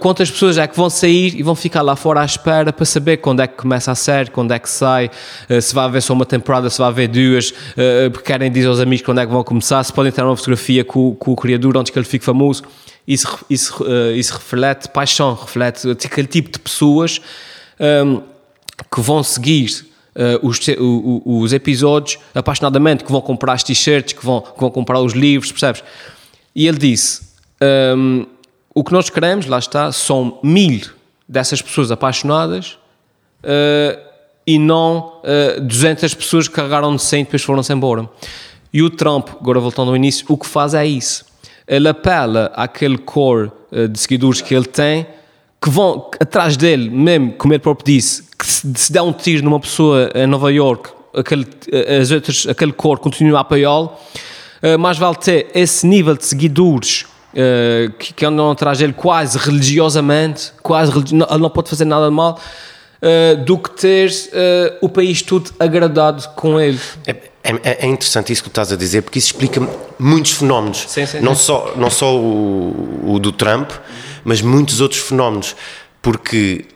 quantas pessoas é que vão sair e vão ficar lá fora à espera para saber quando é que começa a série, quando é que sai, uh, se vai haver só uma temporada, se vai haver duas, uh, porque querem dizer aos amigos quando é que vão começar, se podem ter uma fotografia com, com o criador antes que ele fique famoso. Isso, isso, isso reflete paixão, reflete aquele tipo de pessoas um, que vão seguir uh, os, o- o- os episódios apaixonadamente, que vão comprar as t-shirts, que vão, que vão comprar os livros, percebes? E ele disse: um, o que nós queremos, lá está, são mil dessas pessoas apaixonadas uh, e não uh, 200 pessoas que carregaram de 100 e depois foram-se embora. E o Trump, agora voltando ao início, o que faz é isso. ele apela àquele core uh, de seguidores que ele tem, que vão atrás dele, mesmo, como ele próprio disse, que se, se der um tiro numa pessoa em Nova York, aquele, as outras, aquele core continua a apoiá-lo, uh, mais vale ter esse nível de seguidores Uh, que, que andam atrás dele quase religiosamente, quase religi não, ele não pode fazer nada de mal, uh, do que ter uh, o país todo agradado com ele. É, é, é, interessante isso que tu estás a dizer, porque isso explica muitos fenómenos. Sim, sim, não, Só, não só o, o do Trump, mas muitos outros fenómenos porque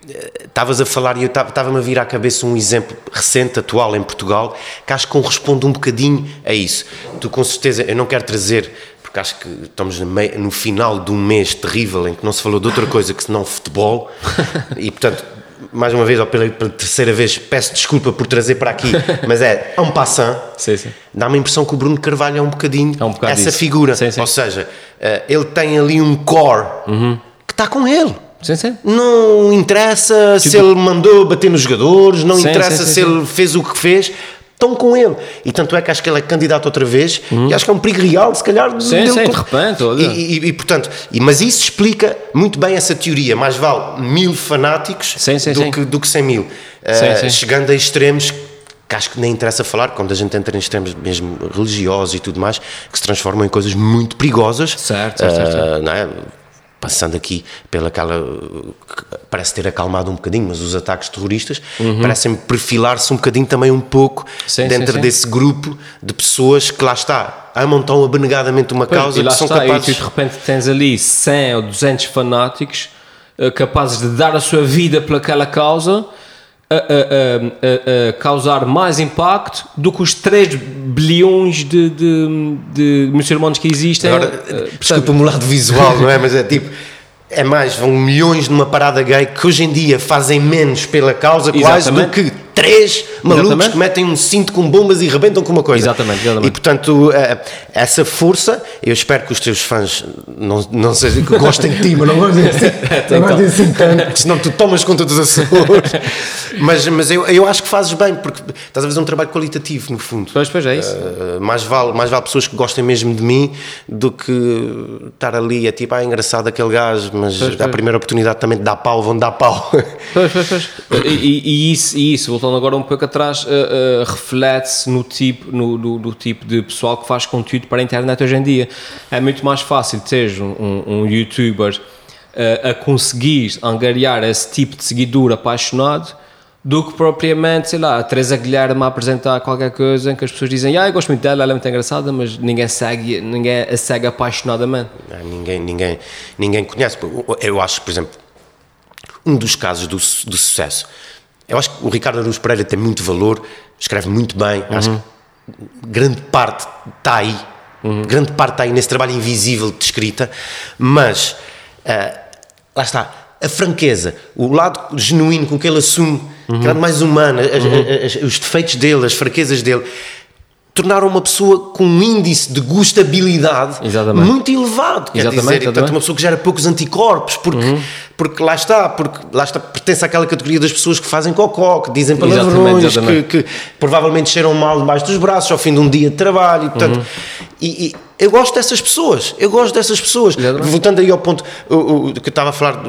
estavas a falar e eu estava-me a vir à cabeça um exemplo recente, atual em Portugal, que acho que corresponde um bocadinho a isso. Tu com certeza, eu não quero trazer porque acho que estamos no final de um mês terrível em que não se falou de outra coisa que senão futebol e portanto mais uma vez ou pela, pela, terceira vez peço desculpa por trazer para aqui mas é um passant dá-me a impressão que o Bruno Carvalho é um bocadinho é um essa disso. figura sim, sim. ou seja eh, ele tem ali um core uhum. que está com ele Sim, sim. Não interessa tipo... se ele mandou bater nos jogadores, não sim, interessa se ele fez o que fez, estão com ele. E tanto é que acho que ele é candidato outra vez uhum. e acho que é um perigo real, se calhar. Sim, sim, de repente. E, e, e, portanto, e, mas isso explica muito bem essa teoria. Mais vale mil fanáticos sim, sim, do, sim. Que, do que cem mil. Uh, chegando a extremos que acho que nem interessa falar, quando a gente entra em extremos mesmo religiosos e tudo mais, que se transformam em coisas muito perigosas. Certo, certo, uh, certo. Não é? Passando aqui pelaquela parece ter acalmado um bocadinho, mas os ataques terroristas uhum. parecem perfilar-se um bocadinho também um pouco sim, dentro sim, sim. desse grupo de pessoas que lá está, amam tão abnegadamente uma pois, causa que são está, capazes... E tu de repente tens ali 100 ou 200 fanáticos uh, capazes de dar a sua vida pelaquela causa a, a, a, a, causar mais impacto do que os 3 bilhões de, de, de muçulmanos que existem. Agora, uh, desculpa-me o lado visual, não é? Mas é tipo é mais, vão milhões numa parada gay que hoje em dia fazem menos pela causa quase do que três malucos exatamente. que metem um cinto com bombas e rebentam com uma coisa. Exatamente, exatamente. E portanto, eh, essa força, eu espero que os teus fãs não, não sejam, que gostem de ti, mas não gostem assim, não gostem assim tanto, senão tu tomas conta dos Açores. mas mas eu, eu acho que fazes bem, porque estás a fazer um trabalho qualitativo, no fundo. Pois, pois é isso. Uh, mais, vale, mais vale pessoas que gostem mesmo de mim do que estar ali a tipo, ah, engraçado aquele gajo, mas pois, a primeira oportunidade também de dar pau, vão dar pau. Pois, pois, pois. E, e, isso, e isso, voltando agora um pouco atrás, uh, uh, reflete-se no tipo, no, no, no, tipo de pessoal que faz conteúdo para a internet hoje em dia. É muito mais fácil ter um, um, um youtuber uh, a conseguir angariar esse tipo de seguidor apaixonado do que propriamente, sei lá, a Teresa Guilherme a apresentar qualquer coisa em que as pessoas dizem, ah, eu gosto muito dela, ela é muito engraçada, mas ninguém segue, ninguém a segue apaixonadamente. Não, ninguém, ninguém, ninguém conhece. Eu acho, por exemplo, um dos casos do, do sucesso eu acho que o Ricardo Araújo Pereira tem muito valor, escreve muito bem, uhum. acho que grande parte está aí, uhum. grande parte está aí nesse trabalho invisível de escrita, mas uh, lá está, a franqueza, o lado genuíno com que ele assume, uhum. que é mais humano, as, uhum. as, os defeitos dele, as fraquezas dele, tornaram uma pessoa com um índice de gostabilidade exatamente. muito elevado. Quer exatamente, dizer, portanto, uma pessoa que gera poucos anticorpos, porque, uhum. porque lá está, porque lá está, pertence àquela categoria das pessoas que fazem cocó, que dizem palavrões, exatamente, que, que, provavelmente cheiram mal debaixo dos braços ao fim de um dia de trabalho. E, portanto, uhum. e, e, eu gosto dessas pessoas, eu gosto dessas pessoas. Exatamente. Voltando aí ao ponto o, o, que eu estava a falar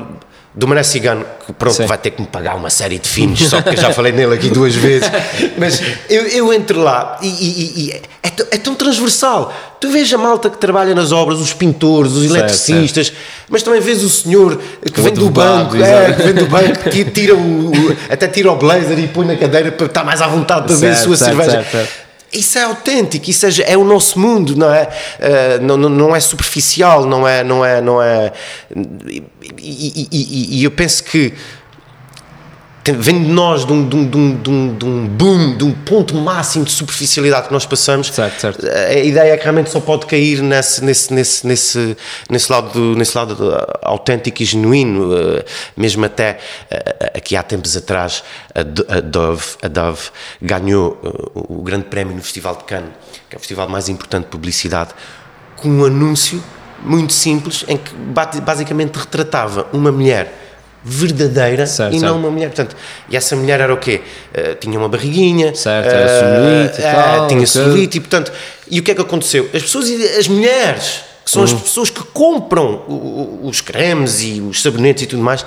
do Mané Cigano, que pronto, Sim. vai ter que me pagar uma série de filmes, só que eu já falei nele aqui duas vezes, mas eu, eu entro lá e, e, e é, é, tão transversal. Tu vês a malta que trabalha nas obras, os pintores, os eletricistas, certo. mas também vês o senhor que o vem do banco, é, que vem do banco, que tira o, até tira o blazer e põe na cadeira para estar mais à vontade para ver a sua certo, cerveja. Certo, isso é autêntico, isso é, é, o nosso mundo, não é? Uh, não, não é superficial, não é, não é, não é. E, e, eu penso que vem de nós de um, de, um, de, um, de um boom, de um ponto máximo de superficialidade que nós passamos. Certo, certo. A ideia é que realmente só pode cair nesse, nesse, nesse, nesse, nesse lado, nesse lado autêntico e genuíno, eh, mesmo até eh, aqui há tempos atrás a Dove, a Dove ganhou eh, o grande prémio no Festival de Cannes, que é o festival mais importante de publicidade, com um anúncio muito simples em que basicamente retratava uma mulher verdadeira certo, e certo. não uma mulher. Portanto, e essa mulher era o quê? Uh, tinha uma barriguinha, certo, uh, uh, tinha celulite e portanto, e o que é que aconteceu? As pessoas, as mulheres que são as uhum. pessoas que compram os cremes e os sabonetes e tudo mais,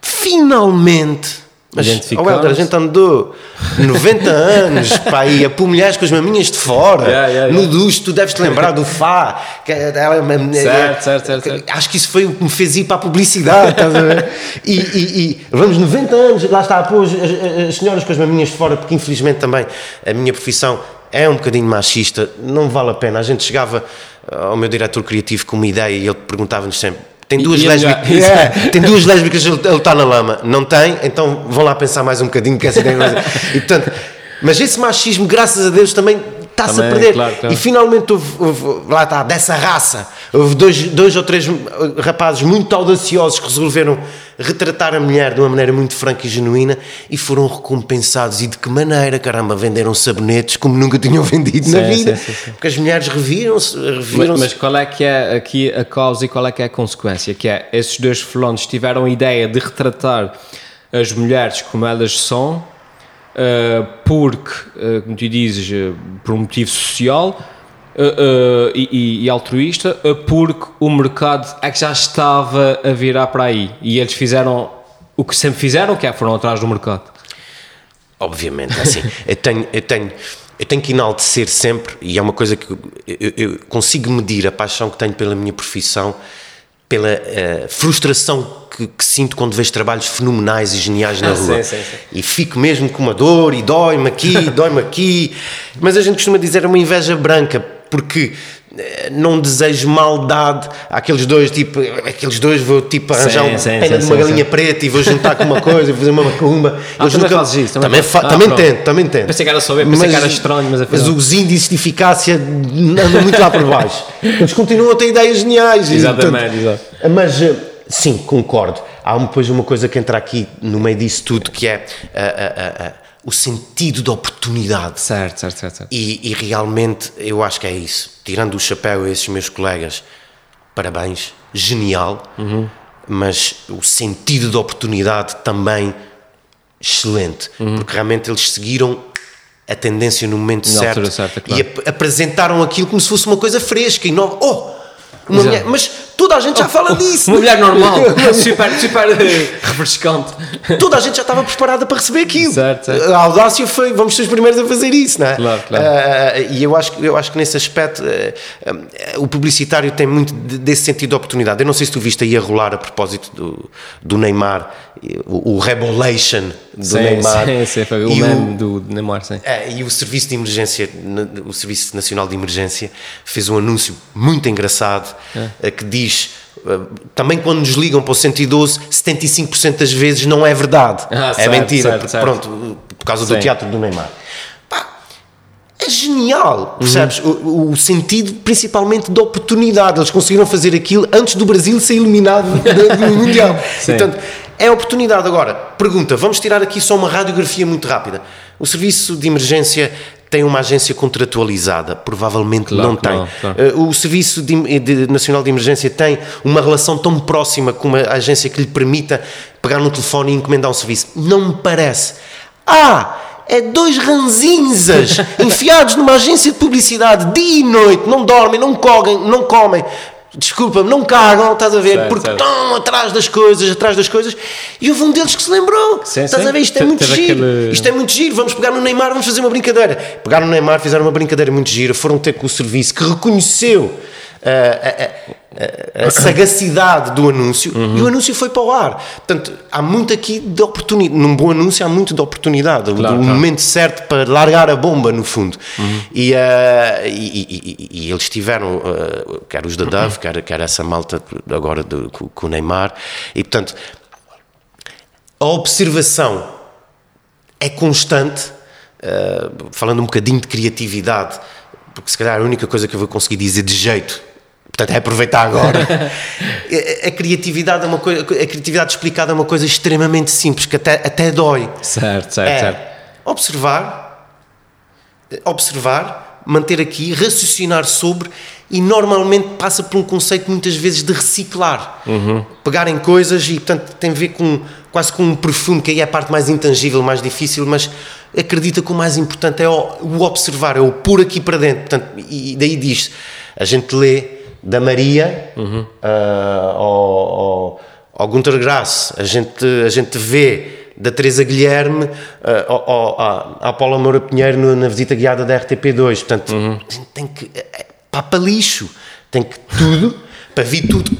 finalmente mas, oh Helder, a gente andou 90 anos para ir a pôr mulheres com as maminhas de fora, yeah, yeah, yeah. no duche, tu deves te lembrar do Fá. Que ela, certo, certo, certo, certo, Acho que isso foi o que me fez ir para a publicidade, estás a ver? E, e, e vamos 90 anos, lá está a pôr as, as, as senhoras com as maminhas de fora, porque infelizmente também a minha profissão é um bocadinho machista, não vale a pena. A gente chegava ao meu diretor criativo com uma ideia e ele perguntava-nos sempre tem duas, lésbicas, yeah, tem duas lésbicas, ele está na lama. Não tem, então vão lá pensar mais um bocadinho que essa ideia. e portanto, mas esse machismo, graças a Deus, também está-se a perder. Claro, claro. E finalmente houve, houve, lá está, dessa raça, houve dois, dois ou três rapazes muito audaciosos que resolveram retratar a mulher de uma maneira muito franca e genuína e foram recompensados. E de que maneira, caramba, venderam sabonetes como nunca tinham vendido sim, na vida. Sim, sim, Porque as mulheres reviram-se. Reviram mas, mas, qual é que é aqui a causa e qual é que é a consequência? Que é, esses dois fulanos tiveram a ideia de retratar as mulheres como elas são porque, uh, como tu dizes, uh, por um motivo social e, e, altruísta, porque o mercado é que já estava a virar para aí e eles fizeram o que sempre fizeram, que é foram atrás do mercado. Obviamente, é assim, eu tenho, eu tenho eu tenho que enaltecer sempre, e é uma coisa que eu, eu, eu, consigo medir a paixão que tenho pela minha profissão pela uh, frustração que, que, sinto quando vejo trabalhos fenomenais e geniais na ah, rua. Sim, sim, sim. E fico mesmo com uma dor e dói-me aqui, dói-me aqui. Mas a gente costuma dizer é uma inveja branca, porque não desejo maldade àqueles dois, tipo, aqueles dois vou tipo arranjar sim, pena de uma galinha preta e vou juntar com uma coisa, fazer uma macumba. Ah, também nunca... fazes isso? Também, também, ah, também tento, também tento. Pensei que era só ver, pensei mas, que era estranho, mas afinal... Mas os índices de eficácia andam muito lá por baixo. Eles continuam a ter ideias geniais. Exatamente, exato. Mas, eh, sim, concordo. Há depois uma coisa que entra aqui no meio disso tudo, que é... Uh, o sentido da oportunidade. Certo, certo, certo. certo. E, e, realmente eu acho que é isso. Tirando o chapéu a esses meus colegas, parabéns, genial, uhum. mas o sentido da oportunidade também excelente, uhum. porque realmente eles seguiram a tendência no momento Na certo certa, claro. e ap apresentaram aquilo como se fosse uma coisa fresca e nova. Oh, uma mulher, mas toda a gente já fala oh, disso. Uma mulher normal, super, super eh, refrescante. Toda a gente já estava preparada para receber aquilo. Certo, certo. A audácia foi, vamos ser os primeiros a fazer isso, não é? Claro, claro. Uh, e eu acho, eu acho que nesse aspecto uh, uh, o publicitário tem muito desse sentido de oportunidade. Eu não sei se tu viste aí a rolar a propósito do, do Neymar, o, o Rebolation do sim, Neymar. Sim, sim, foi o meme do Neymar, sim. e o Serviço de Emergência, o Serviço Nacional de Emergência, fez um anúncio muito engraçado é. que diz eh, também quando nos ligam para o 112, 75% das vezes não é verdade. Ah, é certo, mentira. Certo, certo. Pronto, por causa Sim. do teatro do Neymar. Pá, é genial, percebes? Uhum. O, o, sentido, principalmente, da oportunidade. Eles conseguiram fazer aquilo antes do Brasil ser eliminado do, do Mundial. Sim. Portanto, é oportunidade. Agora, pergunta, vamos tirar aqui só uma radiografia muito rápida. O serviço de emergência tem uma agência contratualizada? Provavelmente claro, não tem. Não, uh, o Serviço de, de, Nacional de Emergência tem uma relação tão próxima com uma agência que lhe permita pegar no telefone e encomendar um serviço? Não me parece. Ah! É dois ranzinzas enfiados numa agência de publicidade dia e noite, não dormem, não comem, não comem, desculpa-me, não cagam, estás a ver? Certo, porque certo. estão atrás das coisas, atrás das coisas. E houve um deles que se lembrou. Sim, estás sim. a ver? Isto é muito giro. Aquele... Isto é muito giro. Vamos pegar no Neymar, vamos fazer uma brincadeira. Pegaram no Neymar, fizeram uma brincadeira muito gira. Foram ter com o serviço que reconheceu a, a, a, sagacidade do anúncio uhum. e o anúncio foi para o ar. Portanto, há muito aqui de oportunidade. Num bom anúncio há muito de oportunidade. Claro, o, claro. momento certo para largar a bomba, no fundo. Uhum. E, uh, e, e, e, eles tiveram, uh, quer os da Dove, quer, quer essa malta agora do, com, com o Neymar. E, portanto, a observação é constante. Uh, falando um bocadinho de criatividade, porque se calhar a única coisa que eu vou conseguir dizer de jeito Portanto, é aproveitar agora. a, a, criatividade é uma coisa, a criatividade explicada é uma coisa extremamente simples, que até, até dói. Certo, certo, é certo. Observar, observar, manter aqui, raciocinar sobre e normalmente passa por um conceito muitas vezes de reciclar. Uhum. Pegarem coisas e, portanto, tem a ver com quase com um perfume, que aí é a parte mais intangível, mais difícil, mas acredita que o mais importante é o, o observar, é o pôr aqui para dentro. Portanto, e daí diz a gente lê da Maria uhum. uh, ao, ao, ao Gunter Grass, a gente, a gente vê da Teresa Guilherme uh, ao, ao, à Paula Moura Pinheiro na visita guiada da RTP2. Portanto, uhum. a gente tem que. É, papa lixo, tem que tudo. para vir tudo,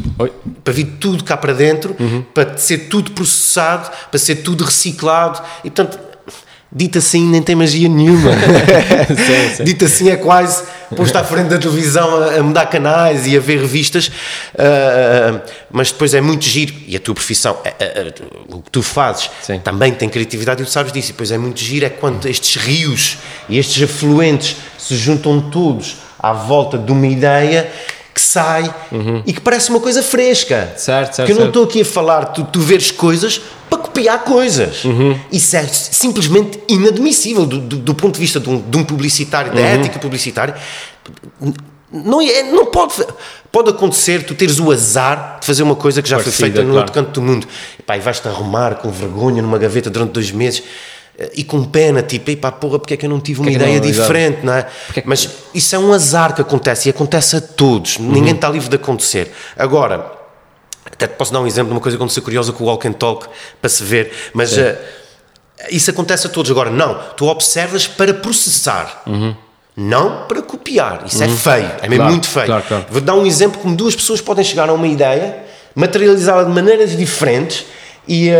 para vir tudo cá para dentro, uhum. para ser tudo processado, para ser tudo reciclado. E portanto, dito assim, nem tem magia nenhuma. sim, sim. Dito assim, é quase posto à frente da televisão a, a mudar canais e a ver revistas. Uh, mas depois é muito giro, e a tua profissão, o que tu fazes, sim. também tem criatividade e tu sabes disso. E depois é muito giro, é quando estes rios e estes afluentes se juntam todos à volta de uma ideia sai uhum. e que parece uma coisa fresca. Certo, certo. Que eu não estou aqui a falar, tu, tu veres coisas para copiar coisas. Uhum. Isso é simplesmente inadmissível do, do, do ponto de vista de um, de um publicitário, da uhum. ética publicitária. Não, é, não pode, pode acontecer tu teres o azar de fazer uma coisa que já Parecida, foi feita no claro. outro canto do mundo. E, pá, e vais-te arrumar com vergonha numa gaveta durante dois meses e com pena, tipo, ei pá, porra, porque é que eu não tive uma ideia não, diferente, não é? Porque Mas isso é um azar que acontece e acontece a todos, uhum. ninguém está livre de acontecer. Agora, até te posso dar um exemplo de uma coisa que aconteceu curiosa com o Walk and Talk, para se ver, mas uh, isso acontece a todos. Agora, não, tu observas para processar. Uhum. Não para copiar, isso é uhum. é feio, é mesmo claro, muito feio. Claro, claro. Vou dar um exemplo como duas pessoas podem chegar a uma ideia, materializá-la de maneiras diferentes e, uh,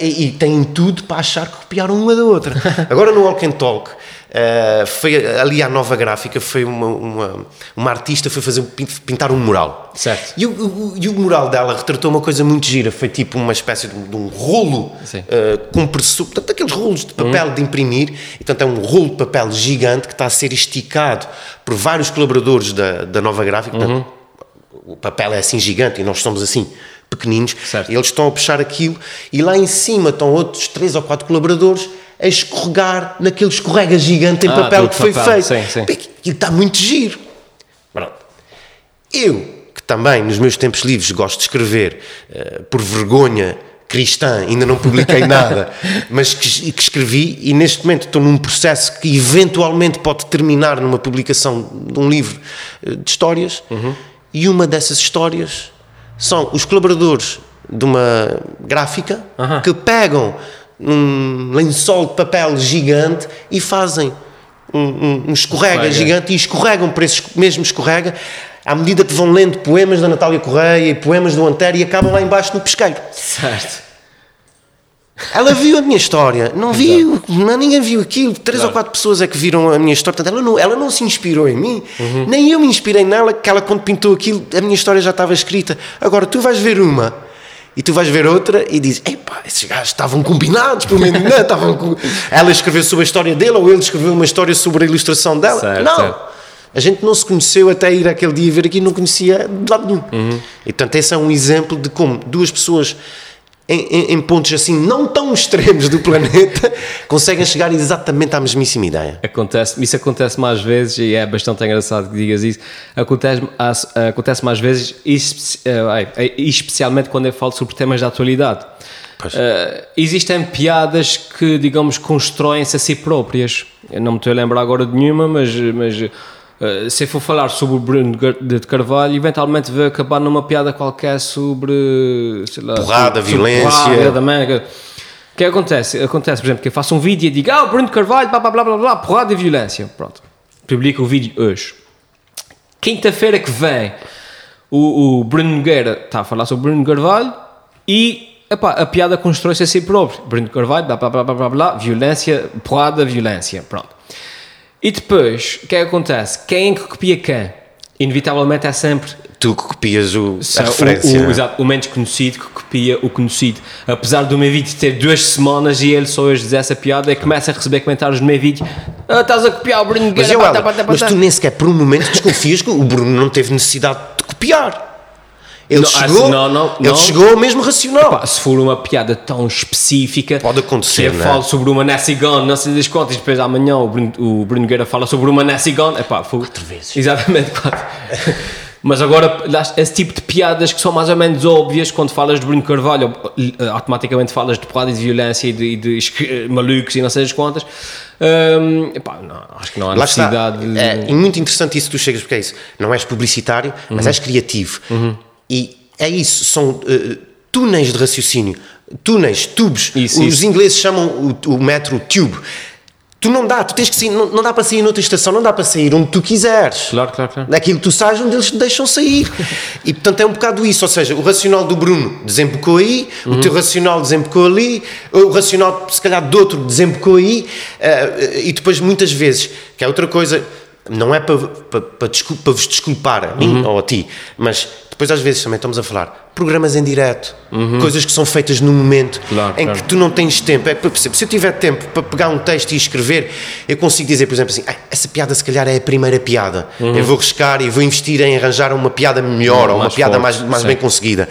e, e, têm tudo para achar que copiaram uma da outra. Agora no Walk and Talk, uh, foi ali à nova gráfica, foi uma, uma, uma, artista foi fazer pintar um mural. Certo. E o, o, e o mural dela retratou uma coisa muito gira, foi tipo uma espécie de, de um rolo uh, compressor, portanto, aqueles rolos de papel uhum. de imprimir, e, portanto é um rolo de papel gigante que está a ser esticado por vários colaboradores da, da nova gráfica. Uhum. Portanto, o papel é assim gigante e nós somos assim pequeninos, certo. eles estão a puxar aquilo e lá em cima estão outros três ou quatro colaboradores a escorregar naquele escorrega gigante em ah, papel que foi papel. feito. Sim, sim. Aquilo está muito giro. Pronto. Eu, que também nos meus tempos livres gosto de escrever, uh, por vergonha cristã, ainda não publiquei nada, mas que, que, escrevi e neste momento estou num processo que eventualmente pode terminar numa publicação de um livro uh, de histórias uhum. e uma dessas histórias são os colaboradores de uma gráfica que pegam um lençol de papel gigante e fazem um, um, um escorrega, escorrega, gigante e escorregam por esse mesmo escorrega à medida que vão lendo poemas da Natália Correia e poemas do Antero e acabam lá embaixo no pesqueiro. Certo. Ela viu a minha história, não viu, não, ninguém viu aquilo. Três claro. ou quatro pessoas é que viram a minha história. Portanto, ela não, ela não se inspirou em mim, uhum. nem eu me inspirei nela, que ela, quando pintou aquilo, a minha história já estava escrita. Agora, tu vais ver uma e tu vais ver outra e dizes: Epá, esses gajos estavam combinados, pelo menos não, estavam. Com... Ela escreveu sobre a história dele ou ele escreveu uma história sobre a ilustração dela. Certo, não. Certo. A gente não se conheceu até ir aquele dia ver aqui, não conhecia de lado nenhum. Uhum. E portanto, esse é um exemplo de como duas pessoas em, em, em, pontos assim não tão extremos do planeta, conseguem chegar exatamente à mesmíssima ideia. Acontece, isso acontece mais vezes e é bastante engraçado que digas isso. Acontece, acontece mais vezes, eh, especialmente quando eu falo sobre temas de atualidade. Uh, existem piadas que, digamos, constroem-se a si próprias. Eu não me estou a lembrar agora de nenhuma, mas, mas Uh, se for falar sobre o Bruno de Carvalho, eventualmente vai acabar numa piada qualquer sobre. Sei lá, porrada, sobre, violência. Porrada, também. O que acontece? Acontece, por exemplo, que eu faço um vídeo e digo, ah, o Bruno de Carvalho, blá blá blá blá, blá porrada e violência. Pronto. Publico o vídeo hoje. Quinta-feira que vem, o, o Bruno Nogueira está a falar sobre o Bruno Carvalho e epá, a piada constrói-se a si próprio. Bruno Carvalho, blá blá blá blá blá, blá violência, porrada, violência. Pronto. E depois, o que é que acontece? Quem é que copia quem? Inevitavelmente é sempre. Tu que copias o, a referência. O, o, exato, o menos conhecido que copia o conhecido. Apesar do meu vídeo ter duas semanas e ele só hoje dizer essa piada, e começa a receber comentários no meu vídeo: ah, estás a copiar o Bruno Mas, eu, mas tu nem sequer por um momento desconfias que o Bruno não teve necessidade de copiar. Ele, não, chegou, assim, não, não, ele chegou ao mesmo racional. Epá, se for uma piada tão específica, pode acontecer. Que eu falo sobre uma Nessie Gone, não sei das contas, depois amanhã o Bruno, o Bruno Guerra fala sobre uma Nessie Gone. Epá, foi, quatro vezes. Exatamente, quatro. Mas agora, esse tipo de piadas que são mais ou menos óbvias, quando falas de Bruno Carvalho, eh, automaticamente falas de porrada e de violência e de, e de eh, malucos e não sei as quantas. Hum, epá, não, acho que não há Lá necessidade. Está. É, e muito interessante isso que tu chegas, porque é isso. Não és publicitário, mas uhum. és criativo. Uhum. E é isso, são uh, túneis de raciocínio. Túneis, tubos. Isso, Os isso. ingleses chamam o, o metro tube Tu não dá, tu tens que sair, não, não dá para sair noutra estação, não dá para sair onde tu quiseres. Claro, claro, claro. Daquilo que tu sais onde eles te deixam sair. e portanto é um bocado isso, ou seja, o racional do Bruno desembocou aí, uhum. o teu racional desembocou ali, o racional se calhar do outro desembocou aí, uh, e depois muitas vezes, que é outra coisa, não é para, para, para, desculpa, para vos desculpar a mim uhum. ou a ti, mas depois às vezes também estamos a falar programas em direto, uhum. coisas que são feitas no momento claro, em claro. que tu não tens tempo. É, por exemplo, se eu tiver tempo para pegar um texto e escrever, eu consigo dizer, por exemplo, assim, ah, essa piada se calhar é a primeira piada. Uhum. Eu vou riscar e vou investir em arranjar uma piada melhor ou uma piada forte, mais, mais bem conseguida.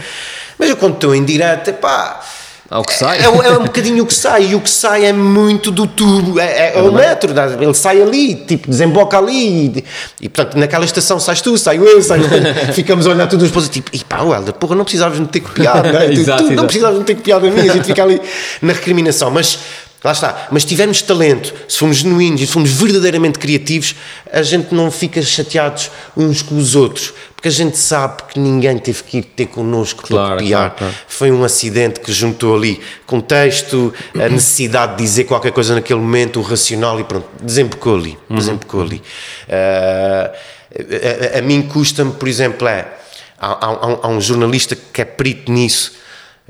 Mas eu quando estou em direto, pá ao que sai. É, é, um bocadinho o que sai, e o que sai é muito do tubo, é, é, é o metro, ele sai ali, tipo, desemboca ali, e, e portanto naquela estação sais tu, saio eu, saio ficamos a olhar todos os positivos, tipo, e pá, Helder, porra, não precisavas de ter copiado, não é? exato, tu, tu não precisavas de ter copiado a mim, a gente fica ali na recriminação, mas Lá está. Mas se tivermos talento, se formos genuínos e se formos verdadeiramente criativos, a gente não fica chateados uns com os outros, porque a gente sabe que ninguém teve que ir ter connosco claro, para copiar. Claro, claro. Foi um acidente que juntou ali contexto, a necessidade de dizer qualquer coisa naquele momento, o racional e pronto, desembocou ali. Uhum. Desembocou ali. Uh, a, a, a, mim custa-me, por exemplo, é. Há, há, há um jornalista que é perito nisso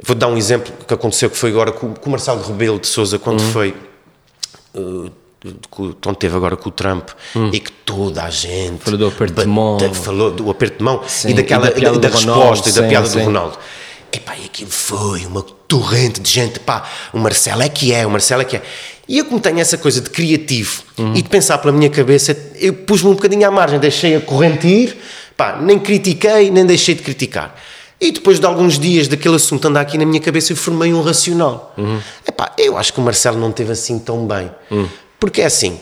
Vou dar um exemplo que aconteceu que foi agora com, com o Marcelo Rebelo de Souza quando uhum. foi uh, onde teve agora com o Trump uhum. e que toda a gente falou do aperto de mão, falou do aperto de mão sim, e daquela e da, da resposta Ronaldo, e da sim, piada sim. do Ronaldo. Epá, e aquilo foi uma torrente de gente, pá, o Marcelo é que é, o Marcelo é que é. E eu como tenho essa coisa de criativo uhum. e de pensar pela minha cabeça, eu pus-me um bocadinho à margem, deixei a corrente ir, pá, nem critiquei, nem deixei de criticar. E depois de alguns dias daquele assunto andar aqui na minha cabeça, eu formei um racional. Uhum. Epá, eu acho que o Marcelo não teve assim tão bem. Uhum. Porque é assim,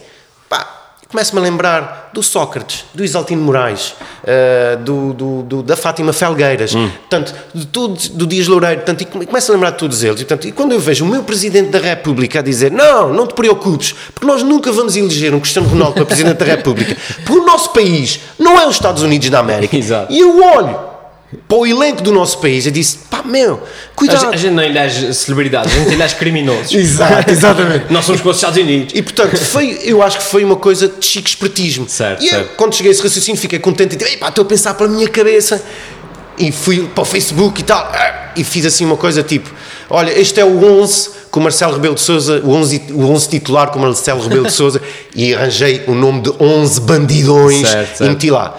pá, começo-me a lembrar do Sócrates, do Isaltino Moraes, uh, do, do, do, da Fátima Felgueiras, uhum. portanto, de todos, do Dias Loureiro, portanto, e começo a lembrar de todos eles. E, portanto, e quando eu vejo o meu Presidente da República a dizer não, não te preocupes, porque nós nunca vamos eleger um Cristiano Ronaldo para Presidente da República, porque o nosso país não é os Estados Unidos da América. Exato. E eu olho para o elenco do nosso país, eu disse, pá, meu, cuidado. A gente não elege celebridades, a gente elege criminosos. Exato, exatamente. Nós somos com os Estados Unidos. E portanto, foi, eu acho que foi uma coisa de chique espertismo. Certo, e eu, certo. quando cheguei a esse raciocínio, fiquei contente e disse, pá, estou a pensar pela minha cabeça. E fui para o Facebook e tal, e fiz assim uma coisa tipo, olha, este é o 11 com o Marcelo Rebelo de Souza, o 11, o 11 titular com o Marcelo Rebelo de Souza, e arranjei o nome de 11 bandidões certo, certo. e meti lá.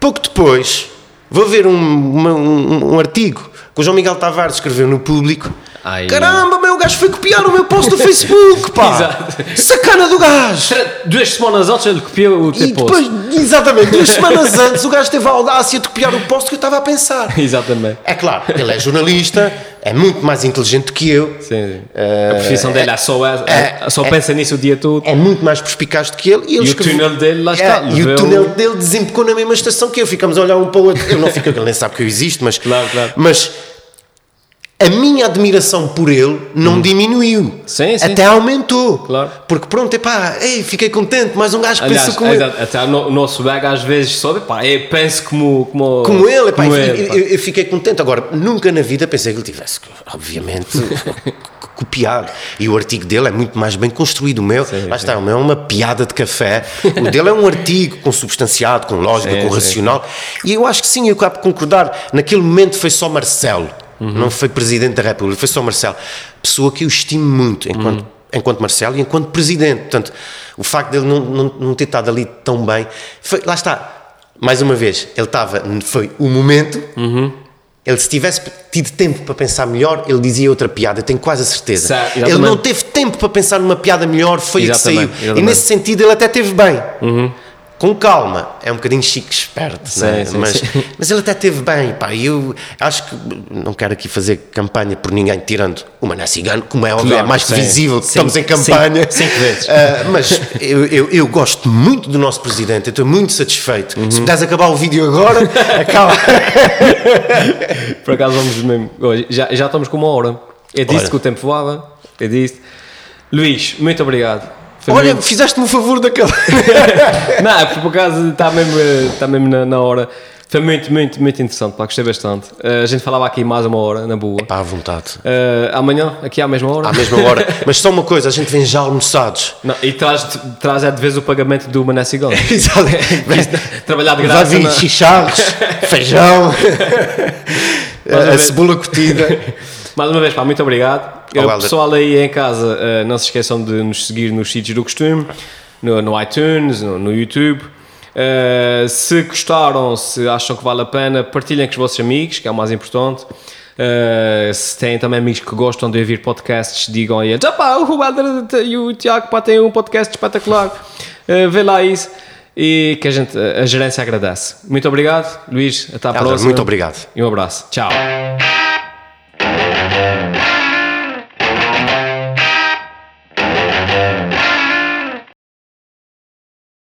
Pouco depois Vou ver um, uma, um, um artigo que o João Miguel Tavares escreveu no público. Ai, Caramba, meu gajo foi copiar o meu post do Facebook, pá! Exato. Sacana do gajo! Duas semanas antes ele copiou o teu post. Exatamente, duas semanas antes o gajo teve a audácia de copiar o post que eu estava a pensar. Exatamente. É claro, ele é jornalista, é muito mais inteligente que eu. Sim, sim. Uh, a profissão dele é, só, é, é, só pensa é, nisso o dia todo. É muito mais perspicaz do que ele. E, ele e escreveu, o túnel dele lá está. É, e o túnel dele desembocou na mesma estação que eu. Ficamos a olhar um para o outro. Eu não fico, ele nem sabe que eu existo, mas. Claro, claro. Mas a minha admiração por ele não hum. diminuiu. Sim, sim. Até aumentou. Claro. Porque pronto, epá, ei, fiquei contente, mais um gajo que pensa como ele. Até o nosso bag às vezes sobe, pá, eu penso como... Como, como ele, epá, como eu, ele, eu, eu, fiquei contente. Agora, nunca na vida pensei que ele tivesse, obviamente, copiado. E o artigo dele é muito mais bem construído. O meu, sim, lá está, o meu é uma piada de café. o dele é um artigo consubstanciado, com lógica, com racional. E eu acho que sim, eu acabo de concordar. Naquele momento foi só Marcelo. Uhum. Não foi Presidente da República, foi só Marcelo. Pessoa que eu estimo muito enquanto, uhum. enquanto Marcelo e enquanto Presidente. Portanto, o facto dele não, não, não ter estado ali tão bem. Foi, lá está. Mais uma vez, ele estava. Foi o momento. Uhum. Ele, se tivesse tido tempo para pensar melhor, ele dizia outra piada, tenho quase a certeza. Certo, ele não teve tempo para pensar numa piada melhor, foi exatamente, que saiu. Exatamente. E nesse sentido, ele até teve bem. Uhum com calma, é um bocadinho chique esperto, sim, é? sim, mas, sim. mas ele até teve bem, pá, eu acho que não quero aqui fazer campanha por ninguém, tirando o Mané Cigano, como é óbvio, é claro, é mais visível que estamos em campanha. Cinco, vezes. Uh, mas eu, eu, eu, gosto muito do nosso presidente, eu estou muito satisfeito. Uhum. Se puderes acabar o vídeo agora, acaba. por acaso vamos mesmo, já, já estamos com uma hora. É disso que o tempo voava, é disso. Luís, muito obrigado. Olha, fizeste-me o favor daquela. não, é por acaso está mesmo, está mesmo na, na, hora. Foi muito, muito, muito interessante, pá, gostei bastante. Uh, a gente falava aqui mais uma hora, na boa. Pá, à vontade. Uh, amanhã, aqui à mesma hora? À mesma hora. Mas só uma coisa, a gente vem já almoçados. Não, e traz, traz é de vez o pagamento do Mané Cigano. Exato. Trabalhar de graça. Já vi chicharros, feijão, a, a cebola cotida. Mais uma vez, pá, muito obrigado. O pessoal aí em casa, uh, não se esqueçam de nos seguir nos sítios do costume, no, no iTunes, no, no YouTube. Uh, se gostaram, se acham que vale a pena, partilhem com os vossos amigos, que é o mais importante. Uh, se têm também amigos que gostam de ouvir podcasts, digam aí: pá, o Helder e o Tiago pá, têm um podcast espetacular, uh, vê lá isso. E que a, gente, a gerência agradece. Muito obrigado, Luís. Até à Helder, próxima. Muito obrigado. E um abraço. Tchau.